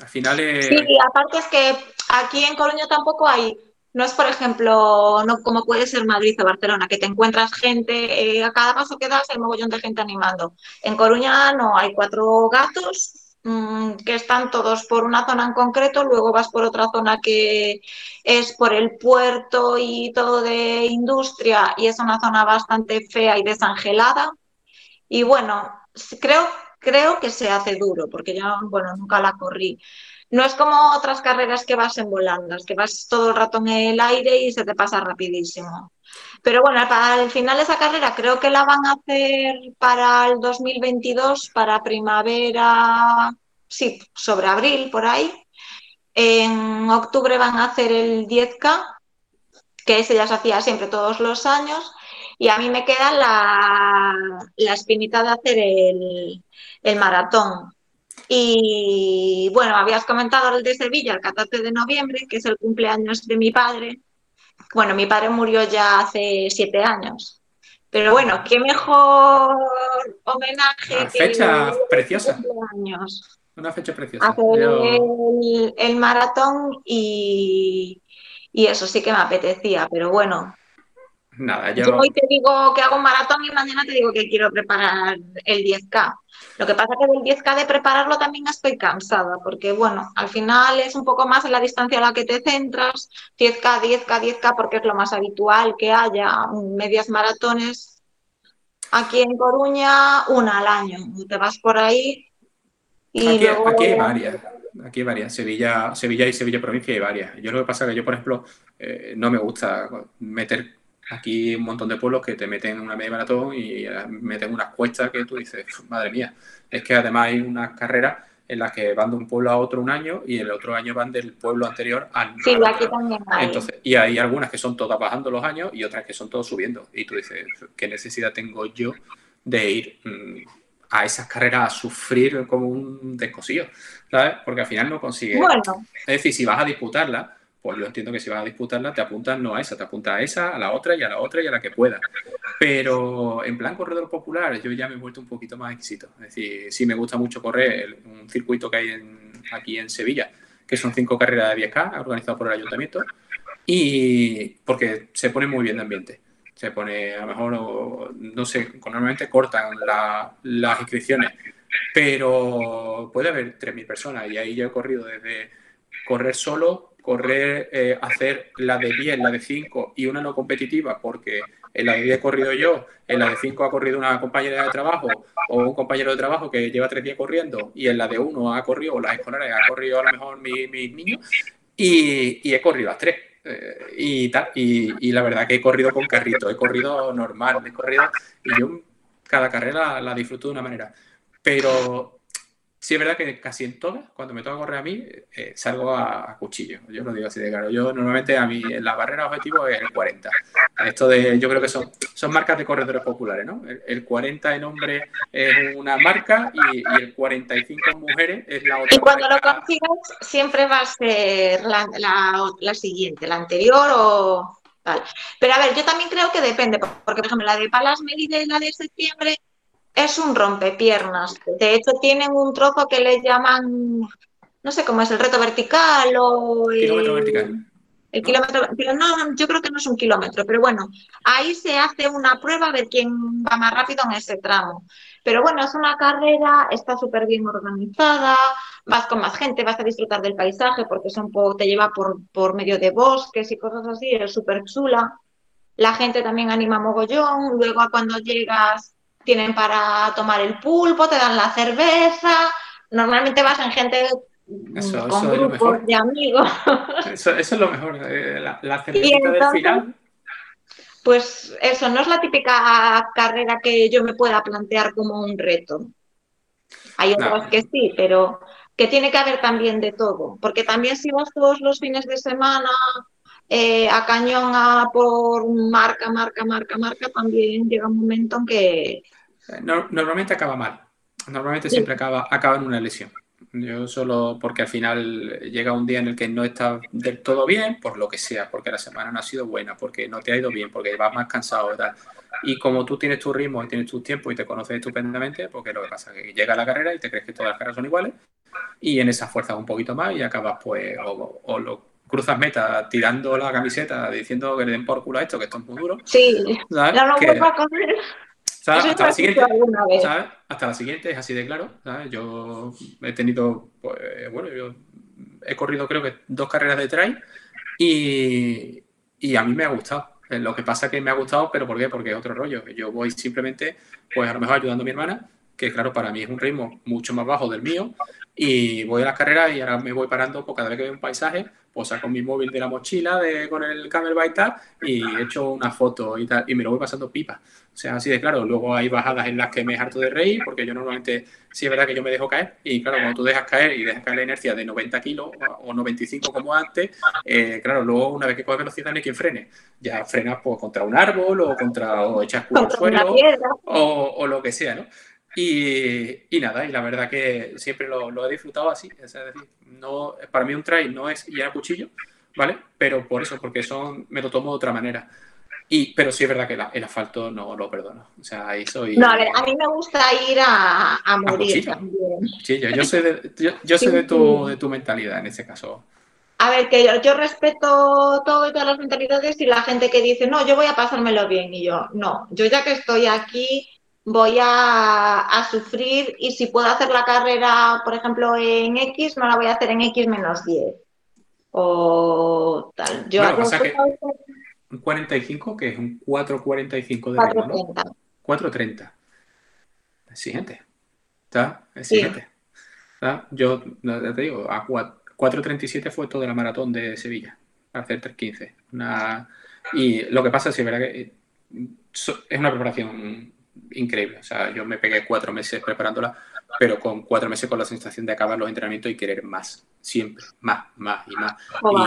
al final es... Sí, aparte es que aquí en Coruña tampoco hay no es, por ejemplo, no como puede ser Madrid o Barcelona, que te encuentras gente, eh, a cada paso que das hay mogollón de gente animando. En Coruña no, hay cuatro gatos mm, que están todos por una zona en concreto, luego vas por otra zona que es por el puerto y todo de industria y es una zona bastante fea y desangelada. Y bueno, creo, creo que se hace duro, porque ya, bueno, nunca la corrí. No es como otras carreras que vas en volandas, que vas todo el rato en el aire y se te pasa rapidísimo. Pero bueno, para el final de esa carrera creo que la van a hacer para el 2022, para primavera, sí, sobre abril, por ahí. En octubre van a hacer el 10K, que ese ya se hacía siempre todos los años. Y a mí me queda la, la espinita de hacer el, el maratón. Y bueno, habías comentado el de Sevilla, el 14 de noviembre, que es el cumpleaños de mi padre. Bueno, mi padre murió ya hace siete años. Pero bueno, qué mejor homenaje. Una fecha preciosa. Una fecha preciosa. el, maratón y, y eso sí que me apetecía, pero bueno, Nada, yo... hoy te digo que hago un maratón y mañana te digo que quiero preparar el 10K. Lo que pasa es que del 10K de prepararlo también estoy cansada, porque bueno, al final es un poco más en la distancia a la que te centras, 10K, 10K, 10K, porque es lo más habitual que haya medias maratones. Aquí en Coruña, una al año. Te vas por ahí y aquí, aquí hay varias. Aquí hay varias. Sevilla, Sevilla y Sevilla provincia hay varias. Yo lo que pasa es que yo, por ejemplo, eh, no me gusta meter Aquí un montón de pueblos que te meten en una media maratón y eh, meten unas cuestas que tú dices, madre mía, es que además hay unas carreras en las que van de un pueblo a otro un año y el otro año van del pueblo anterior al Sí, aquí también hay. Entonces, y hay algunas que son todas bajando los años y otras que son todas subiendo. Y tú dices, ¿qué necesidad tengo yo de ir mm, a esas carreras a sufrir como un descosillo? ¿Sabes? Porque al final no consigues. Bueno. Es decir, si vas a disputarla, pues yo entiendo que si vas a disputarla, te apuntas no a esa, te apuntas a esa, a la otra y a la otra y a la que pueda. Pero en plan corredor popular, yo ya me he vuelto un poquito más exquisito. Es decir, sí me gusta mucho correr un circuito que hay aquí en Sevilla, que son cinco carreras de 10K, organizado por el ayuntamiento, y porque se pone muy bien de ambiente. Se pone, a lo mejor, no sé, normalmente cortan las inscripciones, pero puede haber 3.000 personas y ahí yo he corrido desde correr solo correr, eh, hacer la de 10, la de 5 y una no competitiva, porque en la de 10 he corrido yo, en la de 5 ha corrido una compañera de trabajo o un compañero de trabajo que lleva tres días corriendo, y en la de 1 ha corrido, o las escolares ha corrido a lo mejor mis mi niños, y, y, he corrido las tres. Eh, y, tal, y, la verdad que he corrido con carrito, he corrido normal, he corrido, y yo cada carrera la disfruto de una manera. Pero Sí, es verdad que casi en todas, cuando me toca correr a mí, eh, salgo a, cuchillo. Yo lo digo así de claro. Yo normalmente a mí la barrera objetivo es el 40. Esto de, yo creo que son, son marcas de corredores populares, ¿no? El, 40 en hombres es una marca y, el 45 en mujeres es la otra. Y cuando lo consigas, siempre va a ser la, la, siguiente, la anterior o tal. Pero a ver, yo también creo que depende, porque por ejemplo la de Palas Melide y la de septiembre es un rompepiernas. De hecho, tienen un trozo que le llaman, no sé cómo es, el reto vertical o el kilómetro vertical. El kilómetro, pero no, yo creo que no es un kilómetro, pero bueno, ahí se hace una prueba a ver quién va más rápido en ese tramo. Pero bueno, es una carrera, está súper bien organizada, vas con más gente, vas a disfrutar del paisaje porque son te lleva por, por medio de bosques y cosas así, es súper chula. La gente también anima mogollón, luego cuando llegas tienen para tomar el pulpo, te dan la cerveza. Normalmente vas en gente con grupos de amigos. Eso, es lo mejor, eh, la, la cerveza del final. Pues eso, no es la típica carrera que yo me pueda plantear como un reto. Hay otras que sí, pero que tiene que haber también de todo, porque también si vas todos los fines de semana eh, a cañón a por marca, marca, marca, marca, también llega un momento en que normalmente acaba mal. Normalmente siempre acaba, acaba en una lesión. Yo solo porque al final llega un día en el que no estás del todo bien, por lo que sea, porque la semana no ha sido buena, porque no te ha ido bien, porque vas más cansado y tal. Y como tú tienes tu ritmo y tienes tu tiempo y te conoces estupendamente, porque lo que pasa es que llega la carrera y te crees que todas las carreras son iguales, y en esa fuerza un poquito más y acabas pues o, lo cruzas meta tirando la camiseta diciendo que le den por culo a esto, que esto es muy duro. Sí, ¿sabes? no lo a Hasta la, siguiente, Hasta la siguiente es así de claro. Yo he tenido, pues, bueno, yo he corrido creo que dos carreras de trail y, y a mí me ha gustado. Eh, lo que pasa es que me ha gustado, pero ¿por qué? Porque es otro rollo. Yo voy simplemente, pues a lo mejor ayudando a mi hermana, que claro, para mí es un ritmo mucho más bajo del mío, y voy a las carreras y ahora me voy parando, pues cada vez que veo un paisaje, pues saco mi móvil de la mochila de, con el camel tal y echo una foto y tal, y me lo voy pasando pipa. O sea, así de claro. Luego hay bajadas en las que me harto de reír, porque yo normalmente, sí es verdad que yo me dejo caer, y claro, cuando tú dejas caer y dejas caer la inercia de 90 kilos o 95 como antes, eh, claro, luego una vez que coges velocidad no hay quien frene. Ya frenas pues, contra un árbol o contra o echas culo al suelo o, o lo que sea, ¿no? Y, nada, y la verdad que siempre lo, he disfrutado así. Es decir, no, para mí un trail no es ir a cuchillo, ¿vale? Pero por eso, porque son, me lo tomo de otra manera. Y, pero sí es verdad que el asfalto no lo perdono. O sea, ahí soy. No, a ver, a mí me gusta ir a, a morir también. Sí, yo, sé, de, yo, sé de, tu, de tu mentalidad en ese caso. A ver, que yo, yo, respeto todo y todas las mentalidades y la gente que dice, no, yo voy a pasármelo bien. Y yo, no, yo ya que estoy aquí, voy a, sufrir y si puedo hacer la carrera, por ejemplo, en X, no la voy a hacer en X menos 10. O tal. Yo un 45, que es un 4.45 de 4.30. ¿no? 4.30. Exigente. ¿Está? Exigente. Yo te digo, a 4.37 fue toda la maratón de Sevilla, para hacer 3.15. Una... Y lo que pasa es que verdad que eh, es una preparación increíble. O sea, yo me pegué cuatro meses preparándola, pero con cuatro meses con la sensación de acabar los entrenamientos y querer más, siempre, más, más y más.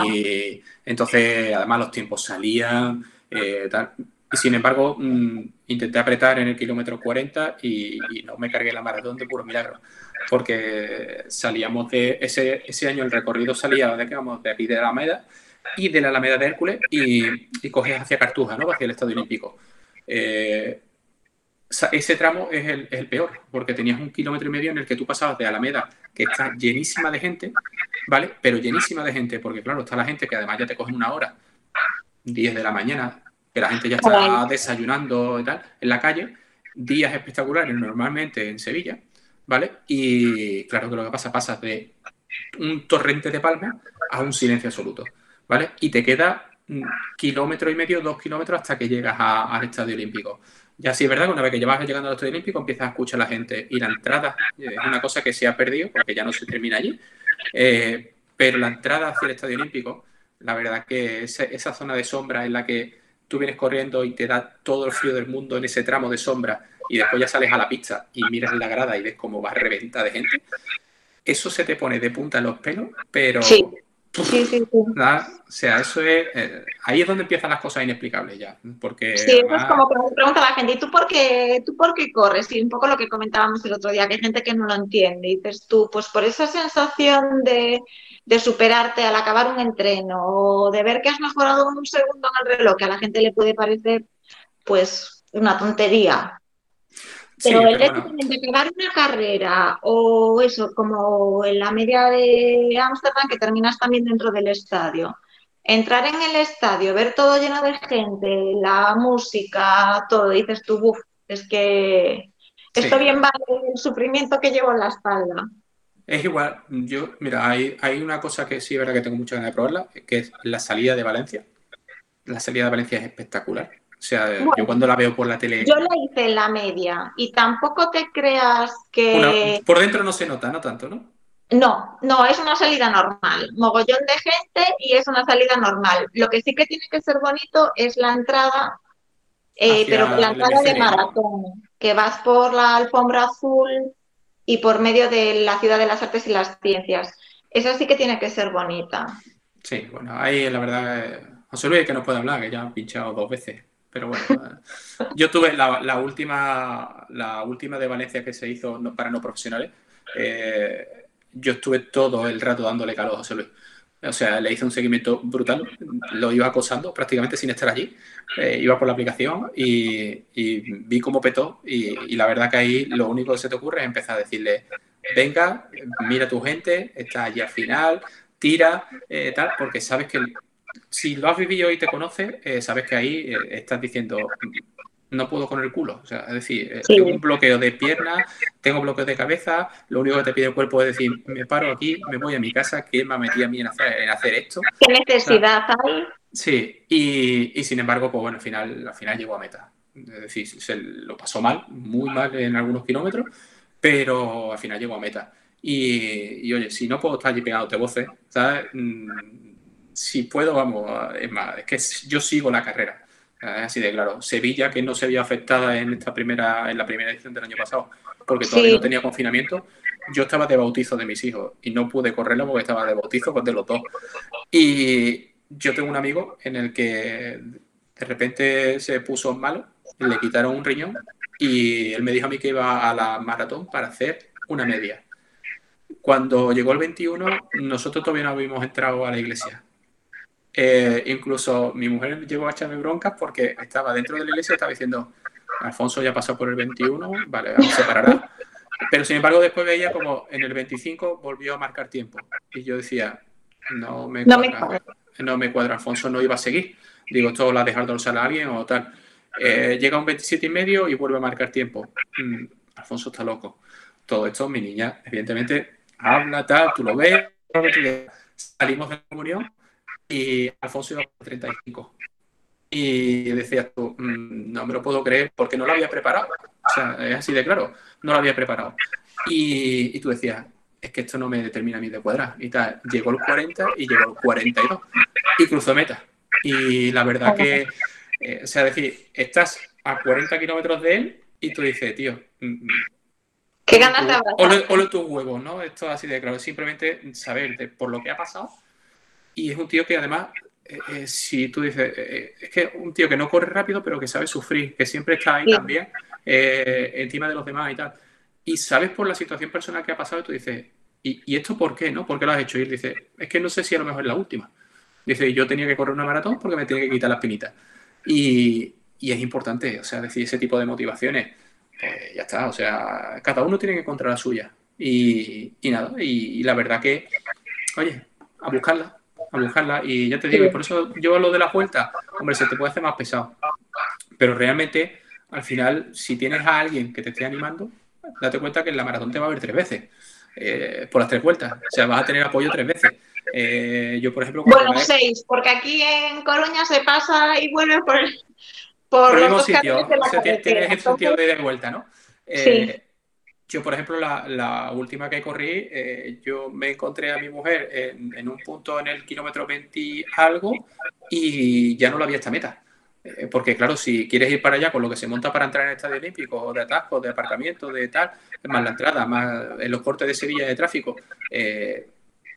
Y entonces, además, los tiempos salían, eh, tal. Y sin embargo, mm, intenté apretar en el kilómetro 40 y, no me cargué la maratón de puro milagro. Porque salíamos de ese, ese año, el recorrido salía de aquí de la Alameda y de la Alameda de Hércules y, y cogías hacia Cartuja, ¿no? hacia el Estadio Olímpico. Eh, ese tramo es el, peor, porque tenías un kilómetro y medio en el que tú pasabas de Alameda, que está llenísima de gente, ¿vale? Pero llenísima de gente, porque claro, está la gente que además ya te cogen una hora, 10 de la mañana, que la gente ya está desayunando y tal, en la calle, días espectaculares normalmente en Sevilla, ¿vale? Y claro que lo que pasa, pasas de un torrente de palmas a un silencio absoluto, ¿vale? Y te queda un kilómetro y medio, dos kilómetros hasta que llegas al Estadio Olímpico. Ya sí es verdad que una vez que ya llegando al Estadio Olímpico empiezas a escuchar a la gente y la entrada es una cosa que se ha perdido porque ya no se termina allí. Eh, pero la entrada hacia el Estadio Olímpico, la verdad que esa, zona de sombra en la que tú vienes corriendo y te da todo el frío del mundo en ese tramo de sombra y después ya sales a la pista y miras la grada y ves cómo va reventa de gente, eso se te pone de punta en los pelos, pero sí, sí. O sea, eso es. Eh, ahí es donde empiezan las cosas inexplicables ya. Porque, sí, eso es como pregunta la gente, ¿y tú por, qué, tú por qué corres? Y un poco lo que comentábamos el otro día, que hay gente que no lo entiende. Y dices tú, pues por esa sensación de, de superarte al acabar un entreno o de ver que has mejorado un segundo en el reloj, que a la gente le puede parecer, pues, una tontería. Pero el hecho de acabar una carrera o eso, como en la media de Ámsterdam, que terminas también dentro del estadio, entrar en el estadio, ver todo lleno de gente, la música, todo, dices tú, Buf, es que esto bien vale el sufrimiento que llevo en la espalda. Es igual, yo, mira, hay, hay una cosa que sí es verdad que tengo mucha ganas de probarla, que es la salida de Valencia. La salida de Valencia es espectacular. O sea, yo cuando la veo por la tele. Yo la hice en la media y tampoco te creas que. por dentro no se nota, no tanto, ¿no? No, no, es una salida normal. Mogollón de gente y es una salida normal. Lo que sí que tiene que ser bonito es la entrada, eh, pero la entrada de maratón, que vas por la alfombra azul y por medio de la ciudad de las artes y las ciencias. Esa sí que tiene que ser bonita. Sí, bueno, ahí la verdad, eh, José Luis que no puede hablar, que ya ha pinchado dos veces. Pero bueno, eh, yo tuve la, última, la última de Valencia que se hizo para no profesionales. Eh, yo estuve todo el rato dándole calor a José Luis. O sea, le hice un seguimiento brutal, lo iba acosando prácticamente sin estar allí. Eh, iba por la aplicación y, vi cómo petó y, la verdad que ahí lo único que se te ocurre es empezar a decirle, venga, mira tu gente, está allí al final, tira, eh, tal, porque sabes que si lo has vivido y te conoces, eh, sabes que ahí estás diciendo, no puedo con el culo. O sea, es decir, eh, tengo un bloqueo de pierna, tengo bloqueo de cabeza, lo único que te pide el cuerpo es decir, me paro aquí, me voy a mi casa, ¿quién me ha metido a mí en hacer, esto? ¿Qué necesidad hay? Sí, y, sin embargo, pues bueno, al final, al final llegó a meta. Es decir, se lo pasó mal, muy mal en algunos kilómetros, pero al final llegó a meta. Y, oye, si no puedo estar allí pegándote voces, ¿sabes? Mm, si puedo, vamos, es más, es que yo sigo la carrera. Así de claro. Sevilla, que no se vio afectada en esta primera, en la primera edición del año pasado, porque todavía no tenía confinamiento. Yo estaba de bautizo de mis hijos y no pude correrlo porque estaba de bautizo de los dos. Y yo tengo un amigo en el que de repente se puso malo, le quitaron un riñón y él me dijo a mí que iba a la maratón para hacer una media. Cuando llegó el 21, nosotros todavía no habíamos entrado a la iglesia. Eh, incluso mi mujer llegó a echarme broncas porque estaba dentro de la iglesia y estaba diciendo, Alfonso ya pasó por el 21, vale, se separará. Pero sin embargo después veía como en el 25 volvió a marcar tiempo. Y yo decía, no me cuadra, no me cuadra, Alfonso no iba a seguir. Digo, esto la ha dejado dorsal a alguien o tal. Eh, llega a un 27 y medio y vuelve a marcar tiempo. Mm, Alfonso está loco. Todo esto, mi niña, evidentemente, habla, tal, tú lo ves, salimos de la comunión y Alfonso iba por 35. Y decías tú, mm, no me lo puedo creer porque no lo había preparado. O sea, es así de claro, no lo había preparado. Y, tú decías, es que esto no me determina a mí de cuadrar. Y tal, llegó el 40 y llegó el 42. Y cruzó meta. Y la verdad que, eh, o sea, decir, estás a 40 kilómetros de él y tú dices, tío, mm, mm, ¿Qué ganas de Olo tus huevos, ¿no? Esto así de claro. Simplemente saber por lo que ha pasado y es un tío que además, eh, eh, si tú dices, eh, es que un tío que no corre rápido, pero que sabe sufrir, que siempre está ahí también, encima de los demás y tal. Y sabes por la situación personal que ha pasado, tú dices, ¿y, esto por qué? ¿no? ¿Por qué lo has hecho? Y él dice, es que no sé si a lo mejor es la última. Dice, yo tenía que correr una maratón porque me tenía que quitar las pinitas. Y, y es importante, o sea, decir ese tipo de motivaciones, pues ya está, o sea, cada uno tiene que encontrar la suya. Y, y nada, y, y la verdad que, oye, a buscarla, a buscarla. Y ya te digo, y por eso yo lo de la vuelta, hombre, se te puede hacer más pesado. Pero realmente, al final, si tienes a alguien que te esté animando, date cuenta que en la maratón te va a ver tres veces. Eh, por las tres vueltas. O sea, vas a tener apoyo tres veces. Eh, yo, por ejemplo. Bueno, seis, porque aquí en Coruña se pasa y vuelve por, por, el mismo sitio. O sea, tienes el sentido de, vuelta, ¿no? Eh, yo, por ejemplo, la, última que corrí, eh, yo me encontré a mi mujer en, un punto en el kilómetro 20 algo y ya no la había esta meta. Eh, porque, claro, si quieres ir para allá con lo que se monta para entrar en el Estadio Olímpico, de atascos, de aparcamiento, de tal, más la entrada, más en los cortes de Sevilla de tráfico. Eh,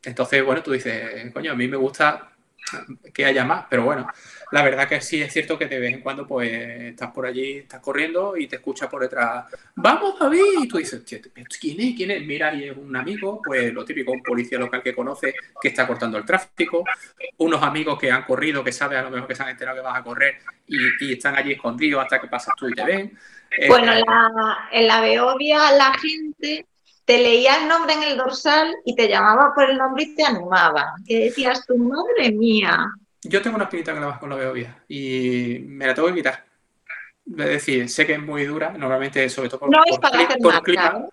entonces, bueno, tú dices, coño, a mí me gusta que haya más, pero bueno, la verdad que sí es cierto que de vez en cuando pues estás por allí, estás corriendo y te escucha por detrás, vamos David, y tú dices, ¿quién es? ¿quién es? Mira, y es un amigo, pues lo típico, un policía local que conoce que está cortando el tráfico, unos amigos que han corrido, que sabes a lo mejor que se han enterado que vas a correr y, están allí escondidos hasta que pasas tú y te ven. Bueno, eh, en la Beovia la gente te leía el nombre en el dorsal y te llamaba por el nombre y te animaba. Que decías, tu madre mía. Yo tengo una espinita vas con la Beovia y me la tengo que quitar. Es decir, sé que es muy dura, normalmente sobre todo por, no hacer por clima.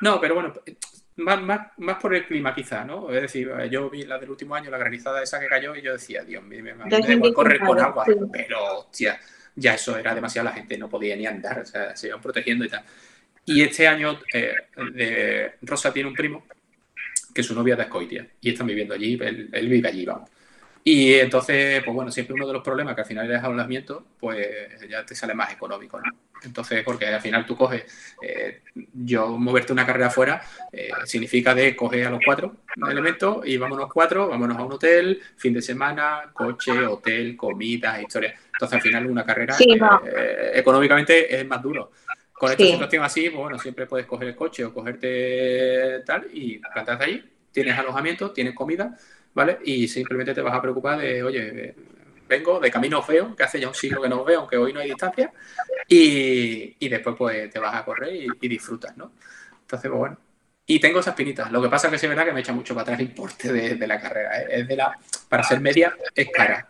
No, pero bueno, más, más, más, por el clima quizá, ¿no? Es decir, yo vi la del último año, la granizada esa que cayó y yo decía, Dios mío, me, me, correr con agua, pero hostia, ya eso era demasiado, la gente no podía ni andar, o sea, se iban protegiendo y tal. Y este año eh, Rosa tiene un primo que su novia es de Escoitia y están viviendo allí, él, vive allí, vamos. Y entonces, pues bueno, siempre uno de los problemas que al final es hablamiento, pues ya te sale más económico, ¿no? Entonces, porque al final tú coges, eh, yo moverte una carrera afuera eh, significa de coger a los cuatro elementos y vámonos cuatro, vámonos a un hotel, fin de semana, coche, hotel, comida, historia. Entonces, al final una carrera económicamente es más duro. Con esta situación así, pues bueno, siempre puedes coger el coche o cogerte tal y plantarte allí. Tienes alojamiento, tienes comida, ¿vale? Y simplemente te vas a preocupar de, oye, vengo de camino feo, que hace ya un siglo que no veo, aunque hoy no hay distancia, y, después pues te vas a correr y, disfrutas, ¿no? Entonces, pues bueno. Y tengo esas pinitas. Lo que pasa es que sí es verdad que me echa mucho para atrás el importe de, la carrera. ¿eh? Es de la, para ser media es cara.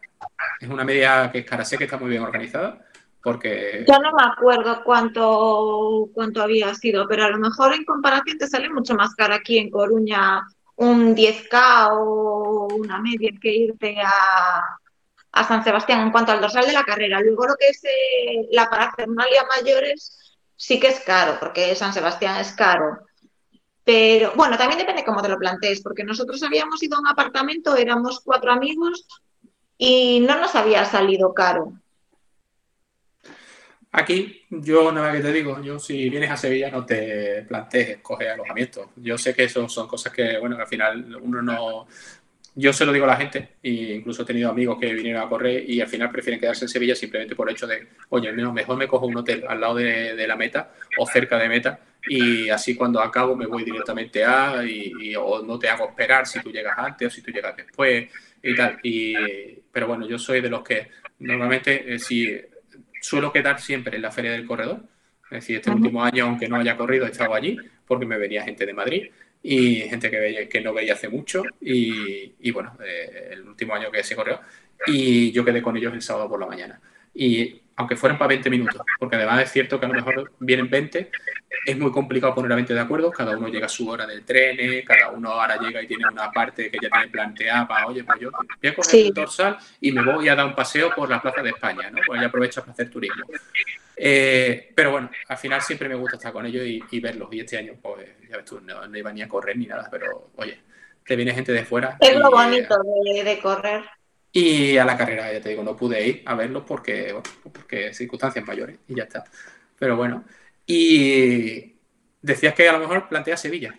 Es una media que es cara. Sé que está muy bien organizada, porque... Yo no me acuerdo cuánto, cuánto había sido, pero a lo mejor en comparación te sale mucho más cara aquí en Coruña un 10K o una media que irte a, a San Sebastián en cuanto al dorsal de la carrera. Luego lo que es eh, la parafernalia mayores sí que es caro, porque San Sebastián es caro. Pero bueno, también depende cómo te lo plantees, porque nosotros habíamos ido a un apartamento, éramos cuatro amigos y no nos había salido caro. Aquí, yo nada que te digo, yo si vienes a Sevilla no te plantees coger alojamiento. Yo sé que eso son cosas que, bueno, al final uno no, yo se lo digo a la gente, e incluso he tenido amigos que vinieron a correr y al final prefieren quedarse en Sevilla simplemente por el hecho de, oye, mejor me cojo un hotel al lado de, la meta o cerca de meta y así cuando acabo me voy directamente a y, o no te hago esperar si tú llegas antes o si tú llegas después y tal. Y, pero bueno, yo soy de los que normalmente eh, si suelo quedar siempre en la feria del corredor. Es decir, este último año, aunque no haya corrido, he estado allí porque me venía gente de Madrid y gente que, veía, que no veía hace mucho y, y bueno, eh, el último año que se corrió y yo quedé con ellos el sábado por la mañana. Y aunque fueran para 20 minutos, porque además es cierto que a lo mejor vienen 20, es muy complicado poner a 20 de acuerdo, cada uno llega a su hora del tren, cada uno ahora llega y tiene una parte que ya tiene planteada para, oye, pues yo voy a coger el dorsal y me voy a dar un paseo por la Plaza de España, ¿no? Pues ya aprovecho para hacer turismo. Eh, pero bueno, al final siempre me gusta estar con ellos y, verlos. Y este año, pues, ya ves tú, no, iba ni a correr ni nada, pero oye, te viene gente de fuera. Es lo bonito de, correr. Y a la carrera, ya te digo, no pude ir a verlos porque, porque circunstancias mayores y ya está. Pero bueno, y decías que a lo mejor plantea Sevilla.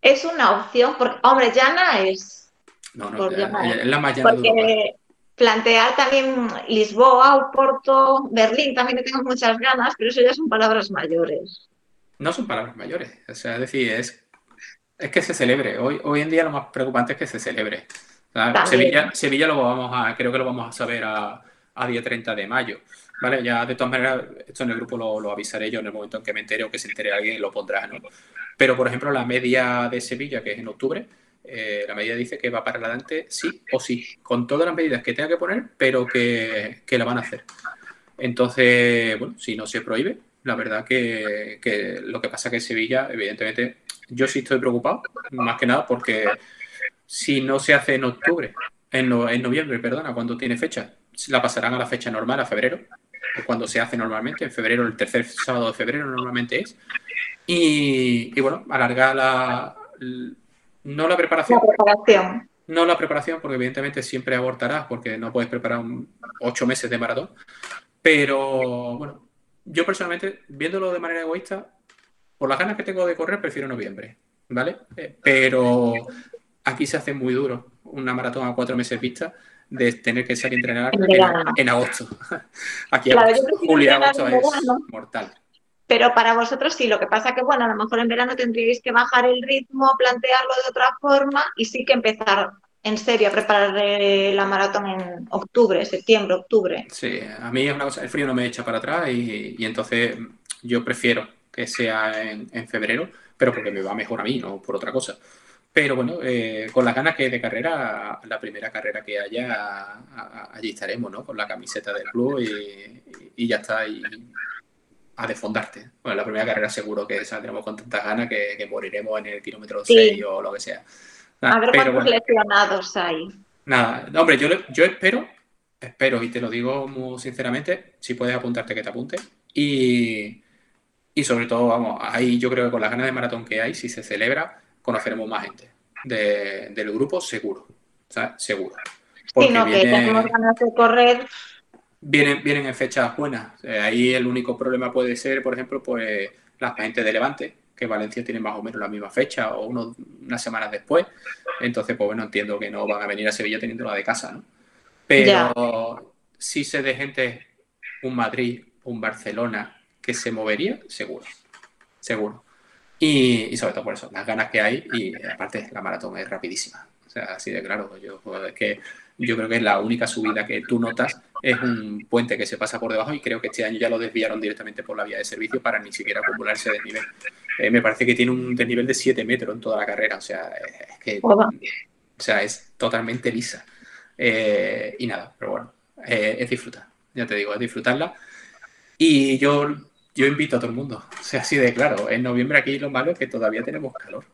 Es una opción, porque, hombre, Llana es. No, no, es la más llana porque, plantear también Lisboa, Oporto, Berlín, también tengo muchas ganas, pero eso ya son palabras mayores. No son palabras mayores, o sea, es decir, es, es que se celebre. Hoy, hoy en día lo más preocupante es que se celebre. Sevilla, Sevilla lo vamos a, creo que lo vamos a saber a, a día 30 de mayo. ¿Vale? Ya de todas maneras, esto en el grupo lo, lo, avisaré yo en el momento en que me entere o que se entere alguien lo pondrá, ¿no? Pero, por ejemplo, la media de Sevilla, que es en octubre, eh, la medida dice que va para adelante sí o sí, con todas las medidas que tenga que poner, pero que, la van a hacer. Entonces, bueno, si no se prohíbe, la verdad que, lo que pasa que Sevilla, evidentemente, yo sí estoy preocupado, más que nada porque si no se hace en octubre, en, en noviembre, perdona, cuando tiene fecha, la pasarán a la fecha normal, a febrero, cuando se hace normalmente, en febrero, el tercer sábado de febrero normalmente es. Y, y bueno, alargar la, no la preparación. No la preparación, porque evidentemente siempre abortarás, porque no puedes preparar ocho meses de maratón. Pero bueno, yo personalmente, viéndolo de manera egoísta, por las ganas que tengo de correr, prefiero noviembre, ¿vale? Eh, pero aquí se hace muy duro una maratón a cuatro meses vista de tener que salir a entrenar en, agosto. Aquí julio, agosto es mortal. Pero para vosotros sí, lo que pasa que, bueno, a lo mejor en verano tendríais que bajar el ritmo, plantearlo de otra forma y sí que empezar en serio a preparar la maratón en octubre, septiembre, octubre. Sí, a mí es una cosa, el frío no me echa para atrás y, entonces yo prefiero que sea en, febrero, pero porque me va mejor a mí, no por otra cosa. Pero bueno, eh, con las ganas que de carrera, la primera carrera que haya, allí estaremos, ¿no? Con la camiseta del club y, y ya está. Y, a desfondarte. Bueno, la primera carrera seguro que saldremos con tantas ganas que, moriremos en el kilómetro 6 o lo que sea. a ver cuántos lesionados hay. Nada, hombre, yo, yo espero, espero, y te lo digo muy sinceramente, si puedes apuntarte que te apunte. Y, y sobre todo, vamos, ahí yo creo que con las ganas de maratón que hay, si se celebra, conoceremos más gente del grupo, seguro. O sea, seguro. Porque no, que tenemos ganas de correr vienen, vienen en fechas buenas. Eh, ahí el único problema puede ser, por ejemplo, pues la gente de Levante, que Valencia tiene más o menos la misma fecha o unas semanas después. Entonces, pues bueno, entiendo que no van a venir a Sevilla teniendo la de casa, ¿no? Pero si se de gente, un Madrid, un Barcelona que se movería, seguro, seguro. Y, sobre todo por eso, las ganas que hay y aparte la maratón es rapidísima. O sea, así de claro, yo, es que yo creo que es la única subida que tú notas es un puente que se pasa por debajo y creo que este año ya lo desviaron directamente por la vía de servicio para ni siquiera acumularse desnivel. Eh, me parece que tiene un desnivel de 7 metros en toda la carrera, o sea, es que o sea, es totalmente lisa. Eh, y nada, pero bueno, eh, es disfrutar, ya te digo, es disfrutarla. Y yo, yo invito a todo el mundo, o sea, así de claro, en noviembre aquí lo malo es que todavía tenemos calor.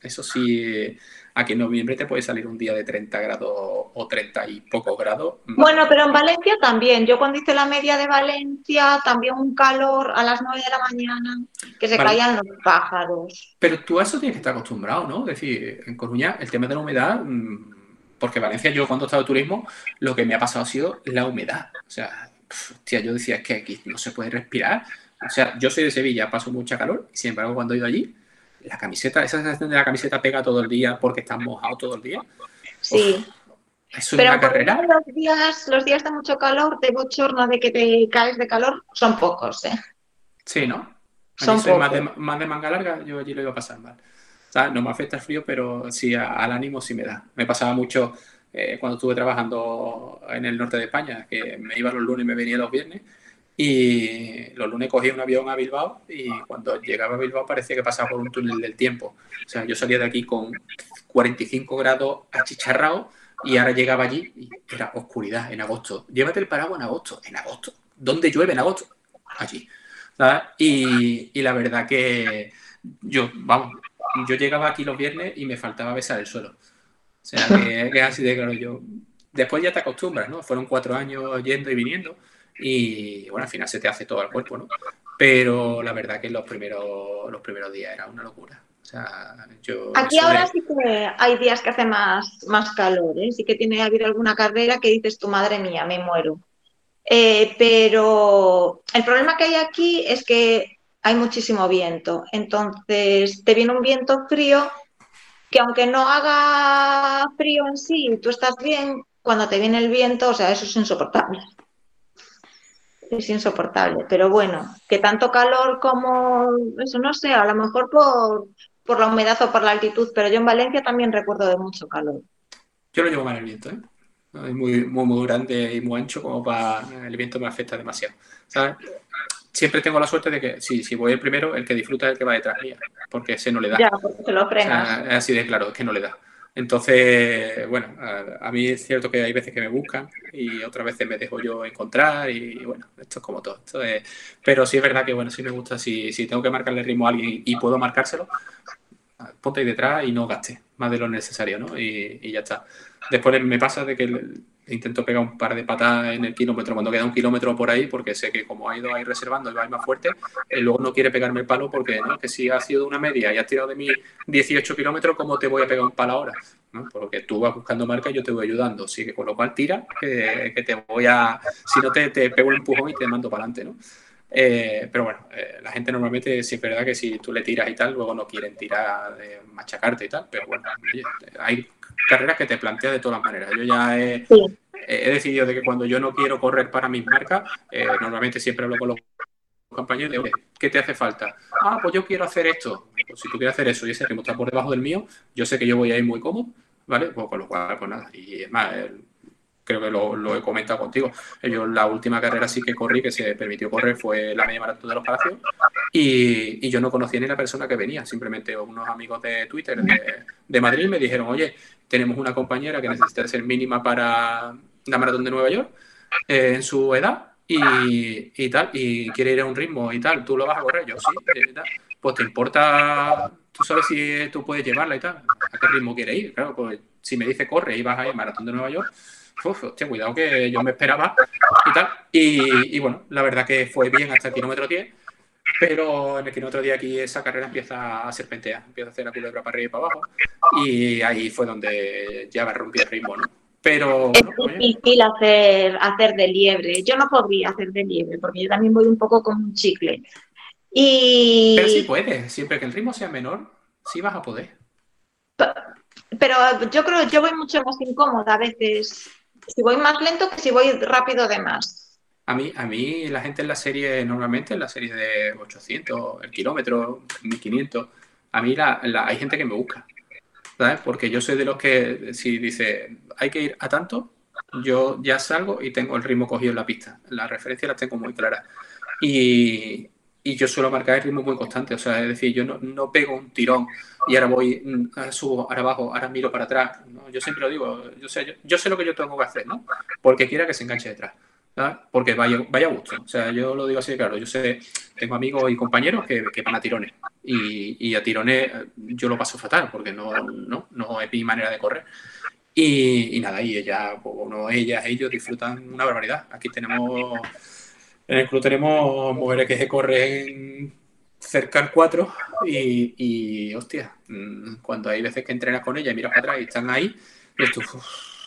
Eso sí, aquí en noviembre te puede salir un día de 30 grados o 30 y pocos grados. Bueno, pero en Valencia también. Yo cuando hice la media de Valencia, también un calor a las 9 de la mañana, que se caían los pájaros. Pero tú a eso tienes que estar acostumbrado, ¿no? Es decir, en Coruña el tema de la humedad, mm, porque Valencia yo cuando he estado de turismo, lo que me ha pasado ha sido la humedad. O sea, tía, yo decía, es que aquí no se puede respirar. O sea, yo soy de Sevilla, paso mucha calor, y sin embargo cuando he ido allí, la camiseta, esa sensación de la camiseta pega todo el día porque estás mojado todo el día. Sí. es una carrera. Los días, los días de mucho calor, de bochorno, de que te caes de calor, son pocos, ¿eh? Sí, ¿no? Son soy más de, más de, manga larga, yo allí lo iba a pasar mal. O sea, no me afecta el frío, pero sí al ánimo sí me da. Me pasaba mucho eh, cuando estuve trabajando en el norte de España, que me iba los lunes y me venía los viernes y los lunes cogía un avión a Bilbao y cuando llegaba a Bilbao parecía que pasaba por un túnel del tiempo. O sea, yo salía de aquí con 45 grados achicharrado y ahora llegaba allí y era oscuridad en agosto. Llévate el paraguas en agosto. ¿En agosto? ¿Dónde llueve en agosto? Allí. Y, y, la verdad que yo, vamos, yo llegaba aquí los viernes y me faltaba besar el suelo. O sea, que, es así de claro. Yo, después ya te acostumbras, ¿no? Fueron cuatro años yendo y viniendo y bueno, al final se te hace todo el cuerpo, ¿no? Pero la verdad que los primeros, los primeros días era una locura. O sea, yo Aquí ahora sí que hay días que hace más, más calor, ¿eh? sí que tiene que haber alguna carrera que dices, tu madre mía, me muero. Eh, pero el problema que hay aquí es que hay muchísimo viento, entonces te viene un viento frío que aunque no haga frío en sí, tú estás bien, cuando te viene el viento, o sea, eso es insoportable es insoportable. Pero bueno, que tanto calor como eso no sé, a lo mejor por, por la humedad o por la altitud, pero yo en Valencia también recuerdo de mucho calor. Yo lo llevo mal el viento, ¿eh? Es muy, muy, muy grande y muy ancho como para... El viento me afecta demasiado. Siempre tengo la suerte de que si, si voy el primero, el que disfruta es el que va detrás mía, porque ese no le da. Ya, porque se lo frenas. es así de claro, es que no le da. Entonces, bueno, a, mí es cierto que hay veces que me buscan y otras veces me dejo yo encontrar y, bueno, esto es como todo. pero sí es verdad que, bueno, sí me gusta, si, si tengo que marcarle ritmo a alguien y puedo marcárselo, ponte ahí detrás y no gaste más de lo necesario, ¿no? Y, y ya está. Después me pasa de que intento pegar un par de patadas en el kilómetro cuando queda un kilómetro por ahí, porque sé que como ha ido ahí reservando y va más fuerte, eh, luego no quiere pegarme el palo porque que si has sido una media y has tirado de mí 18 kilómetros, ¿cómo te voy a pegar un palo ahora? Porque tú vas buscando marca y yo te voy ayudando. Así que con lo cual tira, que, te voy a. Si no, te, te pego un empujón y te mando para adelante, ¿no? Eh, pero bueno, eh, la gente normalmente sí es verdad que si tú le tiras y tal, luego no quieren tirar de machacarte y tal, pero bueno, hay carreras que te planteas de todas las maneras. Yo ya he, decidido de que cuando yo no quiero correr para mis marcas, eh, normalmente siempre hablo con los compañeros de, ¿qué te hace falta? Ah, pues yo quiero hacer esto. Pues si tú quieres hacer eso y ese ritmo está por debajo del mío, yo sé que yo voy a ir muy cómodo, ¿vale? Pues con lo cual, pues nada. Y es más, creo que lo, he comentado contigo. Yo la última carrera sí que corrí, que se permitió correr, fue la media maratón de los Palacios. Y, yo no conocía ni la persona que venía, simplemente unos amigos de Twitter de, Madrid me dijeron, oye, tenemos una compañera que necesita ser mínima para la maratón de Nueva York eh, en su edad y, tal, y quiere ir a un ritmo y tal, tú lo vas a correr, yo sí, pues te importa, tú sabes si tú puedes llevarla y tal, a qué ritmo quiere ir, claro, pues si me dice corre y vas a ir a maratón de Nueva York, uf, hostia, cuidado que yo me esperaba y tal, y, y bueno, la verdad que fue bien hasta el kilómetro 10 pero en el otro día aquí esa carrera empieza a serpentear, empieza a hacer la culebra para arriba y para abajo. Y ahí fue donde ya va a romper el ritmo, ¿no? Pero. Es difícil hacer, hacer de liebre. Yo no podría hacer de liebre, porque yo también voy un poco con un chicle. Y... Pero sí puedes, siempre que el ritmo sea menor, sí vas a poder. Pero yo creo que yo voy mucho más incómoda a veces. Si voy más lento que si voy rápido de más. A mí, a mí la gente en la serie, normalmente en la serie de 800, el kilómetro, 1500, a mí la, hay gente que me busca, ¿sabes? Porque yo soy de los que si dice hay que ir a tanto, yo ya salgo y tengo el ritmo cogido en la pista. Las referencias las tengo muy claras. Y, y yo suelo marcar el ritmo muy constante. O sea, es decir, yo no, no pego un tirón y ahora voy, mm, subo, ahora bajo, ahora miro para atrás. Yo siempre lo digo, yo sé, yo, sé lo que yo tengo que hacer, ¿no? Porque quiera que se enganche detrás. Porque vaya, vaya a gusto. O sea, yo lo digo así, claro. Yo sé, tengo amigos y compañeros que, que van a tirones. Y, y, a tirones yo lo paso fatal porque no, no, no es mi manera de correr. Y, y nada, y ella, bueno, ellas, ellos disfrutan una barbaridad. Aquí tenemos en el club tenemos mujeres que se corren cerca al 4 y, y, hostia, mm, cuando hay veces que entrenas con ella y miras para atrás y están ahí,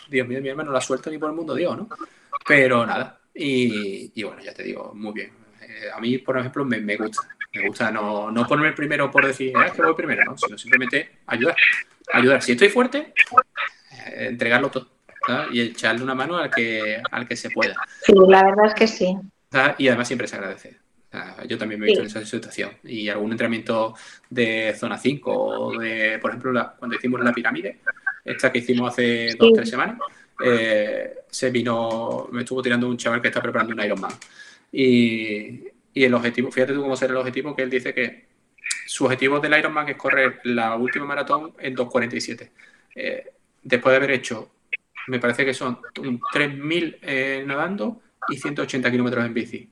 Dios mío, mi hermano, no la suelto ni por el mundo Dios, ¿no? Pero nada, y, bueno, ya te digo, muy bien. Eh, a mí, por ejemplo, me, gusta. Me gusta no, no ponerme primero por decir, ah, es que voy primero, ¿no? Sino simplemente ayudar. Ayudar. Si estoy fuerte, eh, entregarlo todo. Y echarle una mano al que, al que se pueda. Sí, la verdad es que sí y además siempre se agradece. yo también me he visto en esa situación. Y algún entrenamiento de zona 5 o de, por ejemplo, cuando hicimos la pirámide, esta que hicimos hace dos o tres semanas, eh, se vino, me estuvo tirando un chaval que está preparando un Ironman. Y, y el objetivo, fíjate tú cómo será el objetivo, que él dice que su objetivo del Ironman es correr la última maratón en 2.47. Eh, después de haber hecho, me parece que son 3.000 eh, nadando y 180 kilómetros en bici.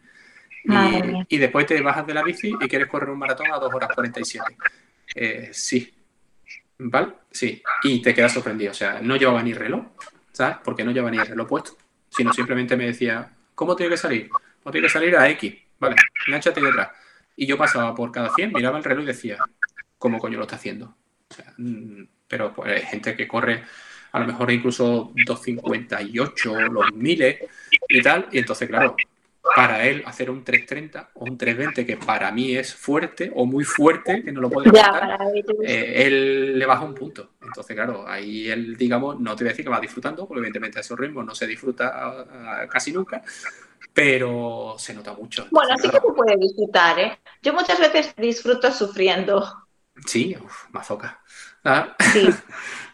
Y, después te bajas de la bici y quieres correr un maratón a 2 horas 47. Eh, sí. ¿Vale? Sí. Y te quedas sorprendido. O sea, no llevaba ni reloj, ¿sabes? Porque no llevaba ni reloj puesto. Sino simplemente me decía, ¿cómo tiene que salir? Pues tiene que salir a X. Vale, enganchate detrás. Y yo pasaba por cada 100, miraba el reloj y decía, ¿cómo coño lo está haciendo? O sea, mm, pero pues hay gente que corre a lo mejor incluso 258, los miles y tal. Y entonces, claro, para él hacer un 330 o un 320, que para mí es fuerte o muy fuerte, que no lo puede hacer, eh, él le baja un punto. Entonces, claro, ahí él, digamos, no te voy a decir que va disfrutando, porque evidentemente a esos ritmos no se disfruta casi nunca, pero se nota mucho. bueno, sí que se puede disfrutar, ¿eh? Yo muchas veces disfruto sufriendo. Sí, uf, mazoca. ¿Ah? Sí.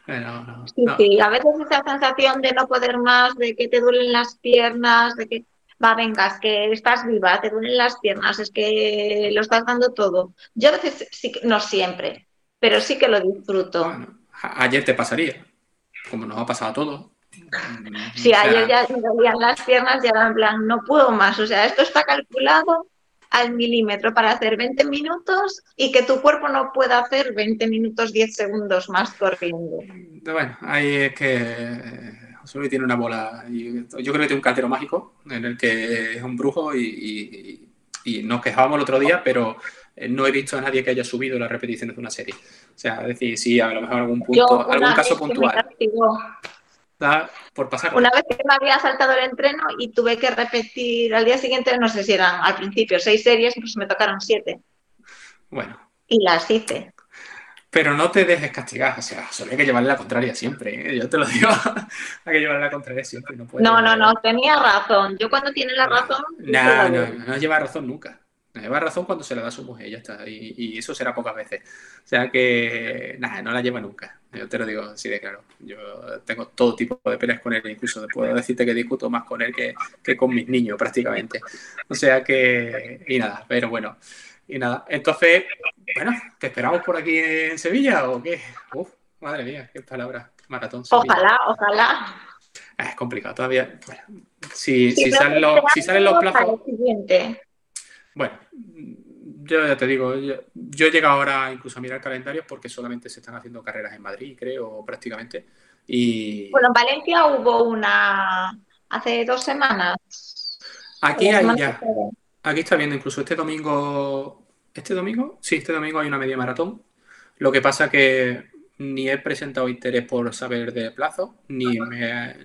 sí, sí, a veces esa sensación de no poder más, de que te duelen las piernas, de que, va, vengas, que estás viva, te duelen las piernas, es que lo estás dando todo. Yo a veces, sí, no siempre, pero sí que lo disfruto. ayer te pasaría, como nos ha pasado a todos. Sí, ayer ya me dolían las piernas y ahora en plan, no puedo más, o sea, esto está calculado al milímetro para hacer 20 minutos y que tu cuerpo no pueda hacer 20 minutos 10 segundos más corriendo. Bueno, ahí es que José Luis tiene una bola. Yo creo que tiene un cartero mágico en el que es un brujo y, nos quejábamos el otro día, pero eh, no he visto a nadie que haya subido las repeticiones de una serie. O sea, es decir, sí, a lo mejor algún punto, algún caso puntual por pasar. Una vez que me había saltado el entreno y tuve que repetir al día siguiente, no sé si eran al principio seis series, pues me tocaron siete. Bueno. Y las hice. Pero no te dejes castigar, o sea, solo hay que llevarle la contraria siempre, ¿eh? yo te lo digo, hay que llevarle la contraria siempre. No, no, no, no, tenía razón. Yo cuando tiene la razón... No, no, no, no lleva razón nunca. Lleva razón cuando se la da a su mujer, ya está. Y, eso será pocas veces. O sea que, nada, no la lleva nunca. Yo te lo digo así de claro. Yo tengo todo tipo de peleas con él, incluso puedo decirte que discuto más con él que, con mis niños prácticamente. O sea que, y nada, pero bueno. Y nada, entonces, bueno, ¿te esperamos por aquí en Sevilla o qué? Uf, madre mía, qué palabra. Maratón. Ojalá, ojalá. Es complicado todavía. Bueno, si, si, salen los, si salen los plazos. Bueno, yo ya te digo, yo, he llegado ahora incluso a mirar calendarios porque solamente se están haciendo carreras en Madrid, creo, prácticamente. Y... Bueno, en Valencia hubo una hace dos semanas. Aquí hay ya. Aquí está viendo incluso este domingo. ¿Este domingo? Sí, este domingo hay una media maratón. Lo que pasa que ni he presentado interés por saber de plazo, ni me,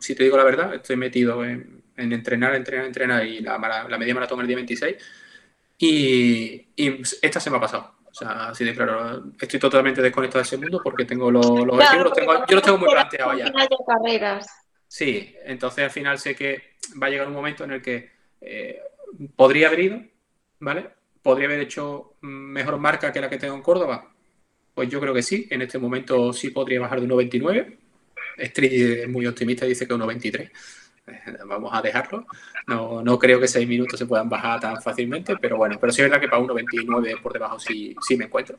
si te digo la verdad, estoy metido en, entrenar, entrenar, entrenar y la, la media maratón el día 26 y, esta se me ha pasado. O sea, así de claro, estoy totalmente desconectado de ese mundo porque tengo los, los objetivos, yo los tengo muy planteados ya. carreras. Sí, entonces al final sé que va a llegar un momento en el que eh, podría haber ido, ¿vale? Podría haber hecho mejor marca que la que tengo en Córdoba. Pues yo creo que sí. En este momento sí podría bajar de 1.29. Street es muy optimista, dice que 1.23. Vamos a dejarlo. No, no creo que seis minutos se puedan bajar tan fácilmente, pero bueno, pero sí es verdad que para 1.29 por debajo sí, sí me encuentro.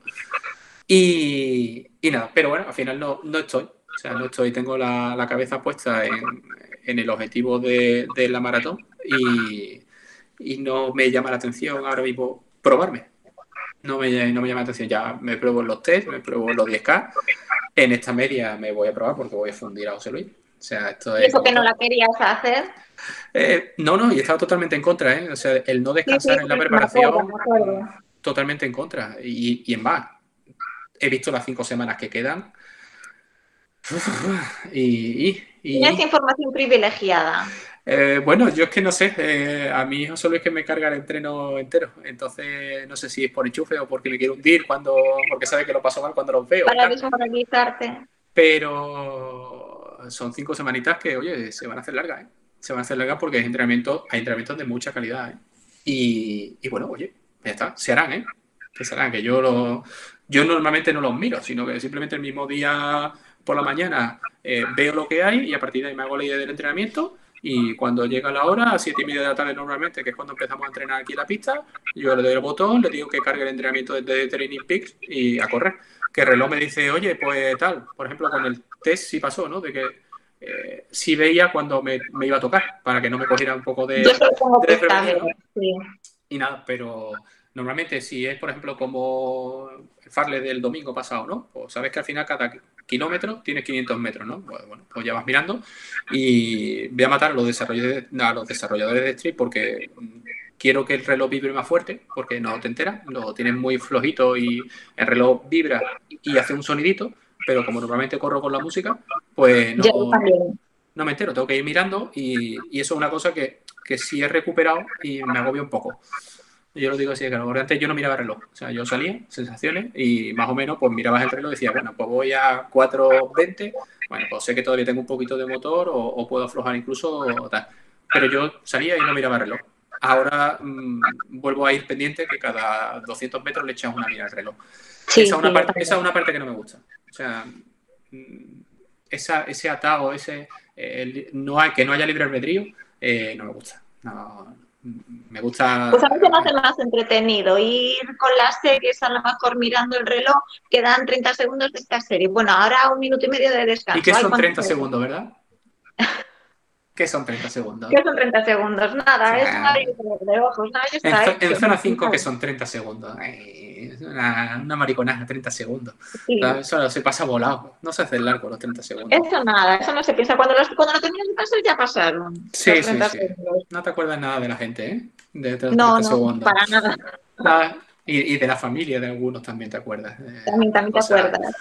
Y, y, nada, pero bueno, al final no, no estoy. O sea, no estoy, tengo la, la cabeza puesta en, en, el objetivo de, de la maratón y, y, no me llama la atención ahora mismo probarme. No me, no me llama la atención. Ya me pruebo los test, me pruebo los 10K. En esta media me voy a probar porque voy a fundir a José Luis. O sea, esto es ¿Y eso que no la querías hacer? Eh, no, no, y estaba totalmente en contra, ¿eh? O sea, el no descansar sí, sí, en la preparación, me acuerdo, me acuerdo. totalmente en contra. Y, y en más, he visto las cinco semanas que quedan. Y, y, y Tienes información privilegiada. Eh, bueno, yo es que no sé, eh, a mi hijo solo es que me carga el entreno entero, entonces no sé si es por enchufe o porque me quiere hundir, cuando, porque sabe que lo paso mal cuando los veo. Para desmoralizarte. Pero son cinco semanitas que, oye, se van a hacer largas, ¿eh? Se van a hacer largas porque hay entrenamientos, hay entrenamientos de mucha calidad, ¿eh? Y, y, bueno, oye, ya está, se harán, ¿eh? Se harán, que yo, lo, yo normalmente no los miro, sino que simplemente el mismo día por la mañana eh, veo lo que hay y a partir de ahí me hago la idea del entrenamiento y cuando llega la hora, a siete y media de la tarde normalmente, que es cuando empezamos a entrenar aquí en la pista, yo le doy el botón, le digo que cargue el entrenamiento desde Training Peaks y a correr. Que el reloj me dice, oye, pues tal, por ejemplo, con el test sí pasó, ¿no? De que eh, sí veía cuando me, me, iba a tocar, para que no me cogiera un poco de, de sí. Y nada, pero normalmente si es, por ejemplo, como el Farley del domingo pasado, ¿no? Pues sabes que al final cada kilómetro tienes 500 metros, ¿no? Pues, bueno, pues ya vas mirando y voy a matar a los desarrolladores, a los desarrolladores de Street porque quiero que el reloj vibre más fuerte, porque no te enteras, lo tienes muy flojito y el reloj vibra y hace un sonidito, pero como normalmente corro con la música, pues no, no me entero, tengo que ir mirando y, y, eso es una cosa que, que sí he recuperado y me agobia un poco. Yo lo digo así, porque antes yo no miraba el reloj. O sea, yo salía, sensaciones, y más o menos, pues mirabas el reloj y decía, bueno, pues voy a 4.20, bueno, pues sé que todavía tengo un poquito de motor o, o puedo aflojar incluso o tal. Pero yo salía y no miraba el reloj. Ahora mmm, vuelvo a ir pendiente que cada 200 metros le echas una mira al reloj. Sí, esa, es una parte, esa es una parte que no me gusta. O sea, esa, ese atado, ese, el, no hay, que no haya libre albedrío, eh, no me gusta. No, me gusta. Pues a se me hace más entretenido ir con las series, a lo mejor mirando el reloj, quedan 30 segundos de esta serie. Bueno, ahora un minuto y medio de descanso. ¿Y qué son 30 segundos, verdad? ¿Qué son 30 segundos? ¿Qué son 30 segundos? Nada, o sea, es una de ojos. Nada, en, en, zona 5, que son 30 segundos? Ay, una, una mariconaje, 30 segundos. Sí. Eso se pasa volado. No se hace largo los 30 segundos. Eso nada, eso no se piensa. Cuando, los, cuando lo tenías que pasar, ya pasaron. Sí, sí, sí. No te acuerdas nada de la gente, ¿eh? De 30 no, no, segundos. para nada. nada. Y, y, de la familia de algunos también te acuerdas. Eh, también, también te acuerdas.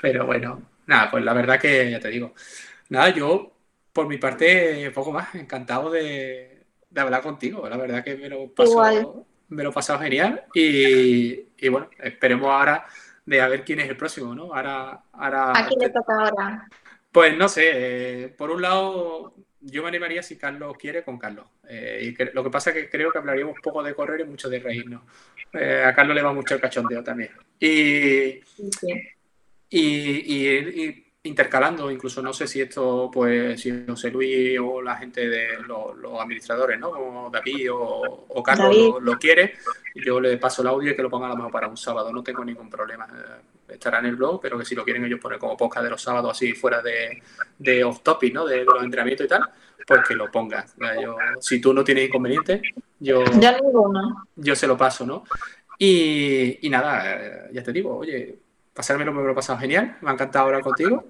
Pero bueno, nada, pues la verdad que ya te digo. Nada, yo por mi parte, poco más, encantado de, de, hablar contigo. La verdad que me lo paso, me lo he pasado genial. Y, y, bueno, esperemos ahora de a ver quién es el próximo, ¿no? Ahora, ahora ¿A quién le toca ahora? Pues no sé, eh, por un lado, yo me animaría si Carlos quiere con Carlos. Eh, y que, lo que pasa es que creo que hablaríamos un poco de correr y mucho de reírnos. Eh, a Carlos le va mucho el cachondeo también. Y, sí. y, y intercalando, incluso no sé si esto, pues, si José Luis o la gente de los, los administradores, ¿no? Como David o, o Carlos David. Lo, lo, quiere, yo le paso el audio y que lo ponga a lo mejor para un sábado, no tengo ningún problema. Estará en el blog, pero que si lo quieren ellos poner como podcast de los sábados así fuera de, de off topic, ¿no? De, de, los entrenamientos y tal, pues que lo pongan. Yo, si tú no tienes inconveniente, yo, ya ninguno. yo se lo paso, ¿no? Y, y nada, ya te digo, oye, pasármelo me lo he pasado genial, me ha encantado hablar contigo.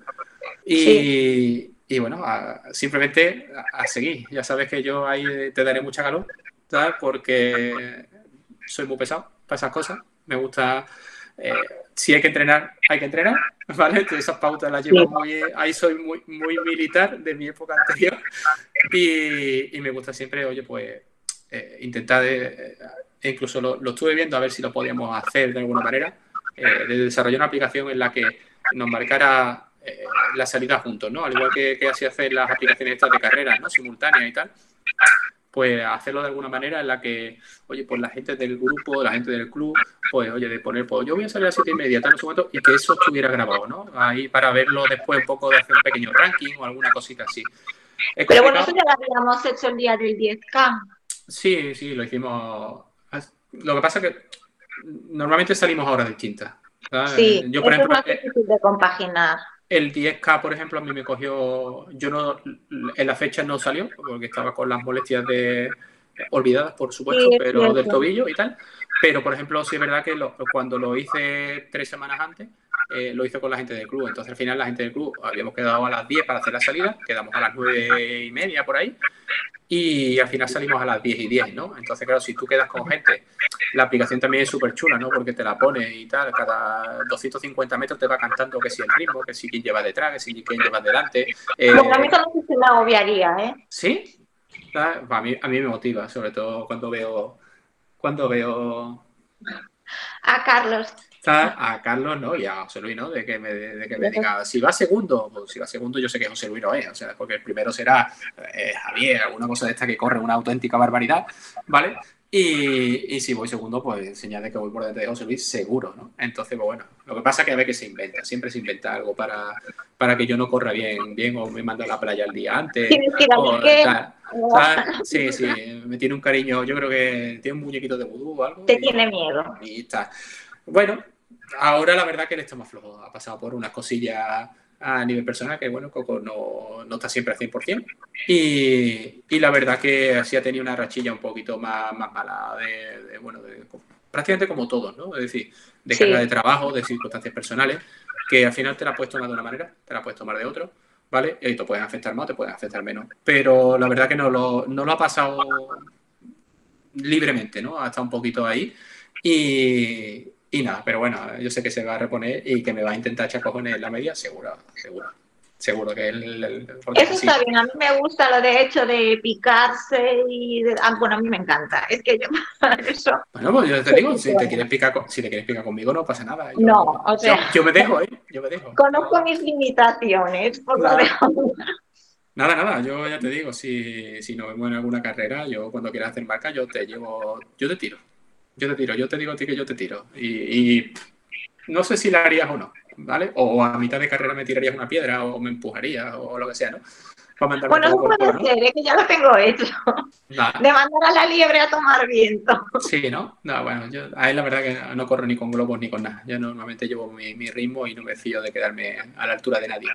Y, sí. y bueno, a, simplemente a, a, seguir. Ya sabes que yo ahí te daré mucha calor, ¿sabes? Porque soy muy pesado para esas cosas. Me gusta, eh, si hay que entrenar, hay que entrenar, ¿vale? Entonces esas pautas las llevo muy, ahí soy muy, muy militar de mi época anterior. Y, y me gusta siempre, oye, pues eh, intentar, de, eh, incluso lo, lo estuve viendo a ver si lo podíamos hacer de alguna manera eh, de desarrollar una aplicación en la que nos marcara eh, la salida juntos, ¿no? Al igual que, que así hacen las aplicaciones estas de carreras, ¿no? Simultáneas y tal. pues hacerlo de alguna manera en la que, oye, pues la gente del grupo, la gente del club, pues oye, de poner, pues yo voy a salir a las siete y media, tal, no y que eso estuviera grabado, ¿no? Ahí para verlo después un poco de hacer un pequeño ranking o alguna cosita así. Pero bueno, eso ya lo habíamos hecho el día del 10K. Sí, sí, lo hicimos. Lo que pasa es que normalmente salimos a horas distintas. Sí, yo, por ejemplo, es más difícil de compaginar. El 10K, por ejemplo, a mí me cogió. Yo no. En la fecha no salió, porque estaba con las molestias de. Olvidadas, por supuesto, pero del tobillo y tal. Pero, por ejemplo, sí es verdad que cuando lo hice tres semanas antes, eh, lo hice con la gente del club. Entonces, al final, la gente del club habíamos quedado a las 10 para hacer la salida, quedamos a las 9 y media por ahí, y al final salimos a las 10 y 10, ¿no? Entonces, claro, si tú quedas con gente, la aplicación también es súper chula, ¿no? Porque te la pone y tal, cada 250 metros te va cantando que si el ritmo, que si quien lleva detrás, que si quien lleva delante. Eh, bueno, a mí también se me agobiaría, ¿eh? ¿Sí? A mí, a mí me motiva, sobre todo cuando veo... Cuando veo... A Carlos a Carlos, ¿no? Y a José Luis, ¿no? De que me, de que me diga, si va segundo, pues si va segundo yo sé que José Luis no es, o sea, porque el primero será eh, Javier, alguna cosa de esta que corre una auténtica barbaridad, ¿vale? Y, y, si voy segundo, pues señal de que voy por delante de José Luis, seguro, ¿no? Entonces, pues bueno, lo que pasa es que a veces se inventa, siempre se inventa algo para, para que yo no corra bien, bien o me mando a la playa el día antes. O, Sí, sí, me tiene un cariño, yo creo que tiene un muñequito de vudú o algo. Te tiene miedo. Y está. Bueno, ahora la verdad que él está más flojo. Ha pasado por unas cosillas a nivel personal que, bueno, Coco no, no está siempre al 100%. Y, y, la verdad que así ha tenido una rachilla un poquito más, más mala de, bueno, de, prácticamente como todos, ¿no? Es decir, de carga de trabajo, de circunstancias personales, que al final te la puedes tomar de una manera, te la puedes tomar de otro, ¿vale? Y te pueden afectar más, te pueden afectar menos. Pero la verdad que no lo, no lo ha pasado libremente, ¿no? Ha estado un poquito ahí. Y, y nada, pero bueno, yo sé que se va a reponer y que me va a intentar echar cojones en la media, seguro, seguro. Seguro que él. Eso está bien, a mí me gusta lo de hecho de picarse y. Ah, bueno, a mí me encanta. Es que yo. eso. Bueno, pues yo te digo, si te quieres picar, si te quieres picar conmigo, no pasa nada. no, o sea. Yo, me dejo, ¿eh? Yo me dejo. Conozco mis limitaciones, por lo Nada, nada, yo ya te digo, si, si nos vemos en alguna carrera, yo cuando quieras hacer marca, yo te llevo, yo te tiro yo te tiro, yo te digo a ti que yo te tiro. Y, no sé si la harías o no, ¿vale? O a mitad de carrera me tirarías una piedra o me empujarías o lo que sea, ¿no? bueno, no puede ser, es que ya lo tengo hecho. De mandar a la liebre a tomar viento. Sí, ¿no? No, bueno, yo ahí la verdad que no corro ni con globos ni con nada. Yo normalmente llevo mi, ritmo y no me fío de quedarme a la altura de nadie.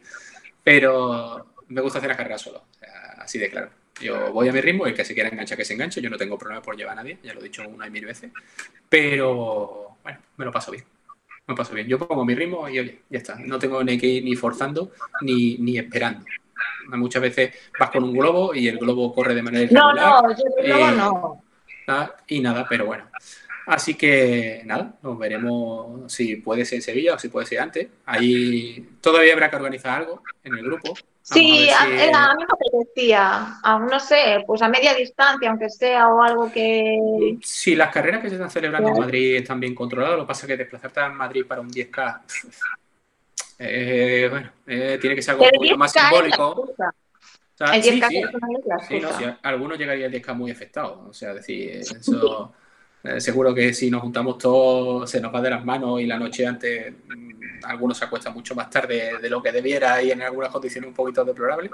Pero me gusta hacer la carrera solo, así de claro. Yo voy a mi ritmo y el que se quiera enganchar, que se enganche. Yo no tengo problema por llevar a nadie, ya lo he dicho una y mil veces. Pero, bueno, me lo paso bien. Me lo paso bien. Yo pongo mi ritmo y oye, ya está. No tengo ni que ir ni forzando ni, ni esperando. Muchas veces vas con un globo y el globo corre de manera No, no, yo globo no. Y nada, pero bueno. Así que nada, nos veremos si puede ser en Sevilla o si puede ser antes. Ahí todavía habrá que organizar algo en el grupo. Sí, a, mí me apetecía, aún no sé, pues a media distancia, aunque sea, o algo que... Sí, las carreras que se están celebrando en Madrid están bien controladas, lo que pasa es que desplazarte a Madrid para un 10K, eh, bueno, eh, tiene que ser algo más simbólico. el 10K sí, sí, sí, algunos llegaría el 10K muy afectado, o sea, decir, eso... Eh, seguro que si nos juntamos todos se nos va de las manos y la noche antes mm, algunos se acuestan mucho más tarde de lo que debiera y en algunas condiciones un poquito deplorables.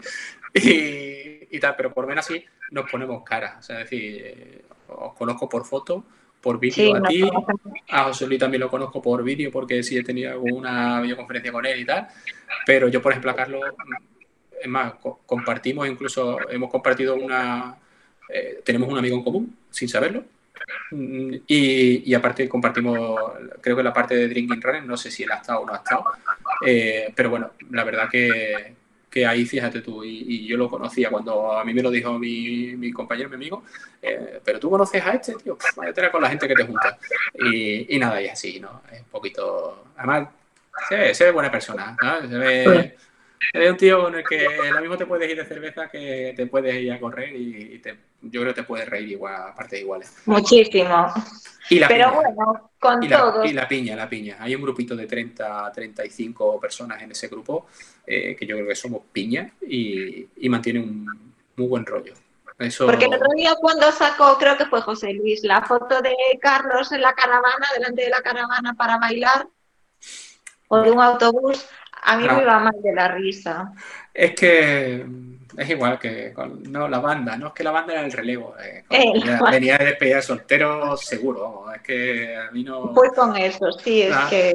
Y, tal, pero por menos así nos ponemos cara. O sea, es decir, eh, os conozco por foto, por vídeo a ti, a José Luis también lo conozco por vídeo porque sí he tenido alguna videoconferencia con él y tal, pero yo, por ejemplo, a Carlos, mm, es más, compartimos, incluso hemos compartido una, eh, tenemos un amigo en común, sin saberlo, Y, aparte compartimos, creo que la parte de Drinking Running, no sé si él ha estado o no ha estado, eh, pero bueno, la verdad que, que ahí fíjate tú, y, yo lo conocía cuando a mí me lo dijo mi, mi compañero, mi amigo, eh, pero tú conoces a este, tío, vaya con la gente que te junta. Y, y nada, y así, ¿no? Es un poquito, además, se ve, se ve buena persona, ¿no? Se ve Eres un tío con el que lo mismo te puedes ir de cerveza que te puedes ir a correr y, te, yo creo que te puedes reír igual, aparte de iguales. Muchísimo. Y la Pero bueno, con y. La, y la piña, la piña. Hay un grupito de 30, 35 personas en ese grupo eh, que yo creo que somos piña y, y mantiene un muy buen rollo. Eso... Porque el otro día cuando sacó, creo que fue José Luis, la foto de Carlos en la caravana, delante de la caravana para bailar, o de un autobús, a mí me iba mal de la risa. Es que es igual que con no, la banda, no es que la banda era el relevo. eh, Eh, venía, de despedida de soltero, seguro. vamos, Es que a mí no. Fue con eso, sí, es Ah. que...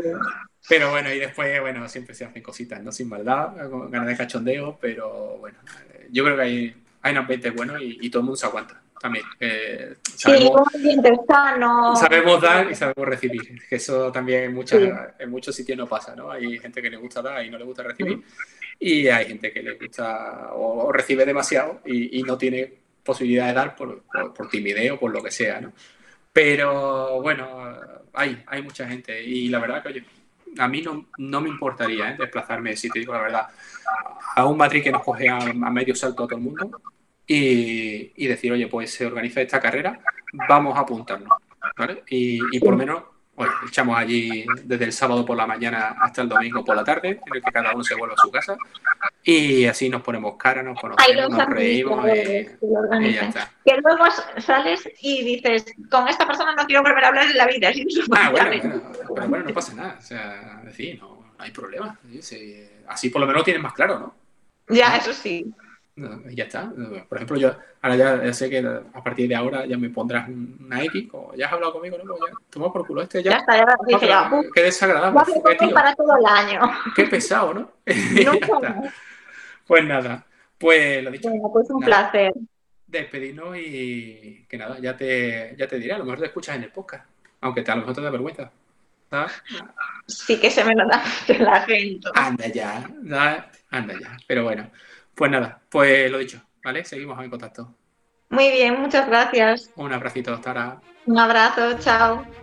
Pero bueno, y después, bueno, siempre se hacen cositas, ¿no? Sin maldad, con ganas de cachondeo, pero bueno, eh, yo creo que hay, hay un ambiente bueno y, y todo el mundo se aguanta también. eh, Sí, sabemos, ambiente sano. sabemos dar y sabemos recibir, que eso también en, muchas, Sí. en muchos sitios no pasa, ¿no? Hay gente que le gusta dar y no le gusta recibir, y hay gente que le gusta o, o recibe demasiado y, y no tiene posibilidad de dar por, por, por timidez o por lo que sea, ¿no? Pero bueno, hay, hay mucha gente y la verdad que oye, a mí no, no me importaría ¿eh? desplazarme, si te digo la verdad, a un Madrid que nos coge a, a medio salto a todo el mundo y, y decir, oye, pues se organiza esta carrera, vamos a apuntarnos, ¿vale? Y, y por lo menos, bueno, echamos allí desde el sábado por la mañana hasta el domingo por la tarde, en el que cada uno se vuelve a su casa y así nos ponemos cara, nos conocemos, nos reímos y, lo y ya está. Que luego sales y dices, con esta persona no quiero volver a hablar en la vida. Ah, bueno, pero bueno, no pasa nada. O sea, no, no hay problema. Sí, sí. Así por lo menos tienes más claro, ¿no? Ya, eso sí. No, Y ya está. Por ejemplo, yo ahora ya, ya sé que a partir de ahora ya me pondrás un- una X, como ya has hablado conmigo, ¿no? Pues ya, toma por culo este Ya ya. está, ya No, dije ya. qué desagradable. para todo el año. qué pesado, ¿no? Más. Pues nada, pues lo dicho, Bueno, pues un Nada. placer. despedirnos y que nada, ya te, ya te diré, a lo mejor te escuchas en el podcast, aunque te, a lo mejor te da vergüenza. ¿sabes? Sí que se me lo da la gente. Anda ya, da- anda ya. Pero bueno, pues nada, pues lo dicho, ¿vale? Seguimos en contacto. Muy bien, muchas gracias. Un abracito hasta ahora. Un abrazo, chao.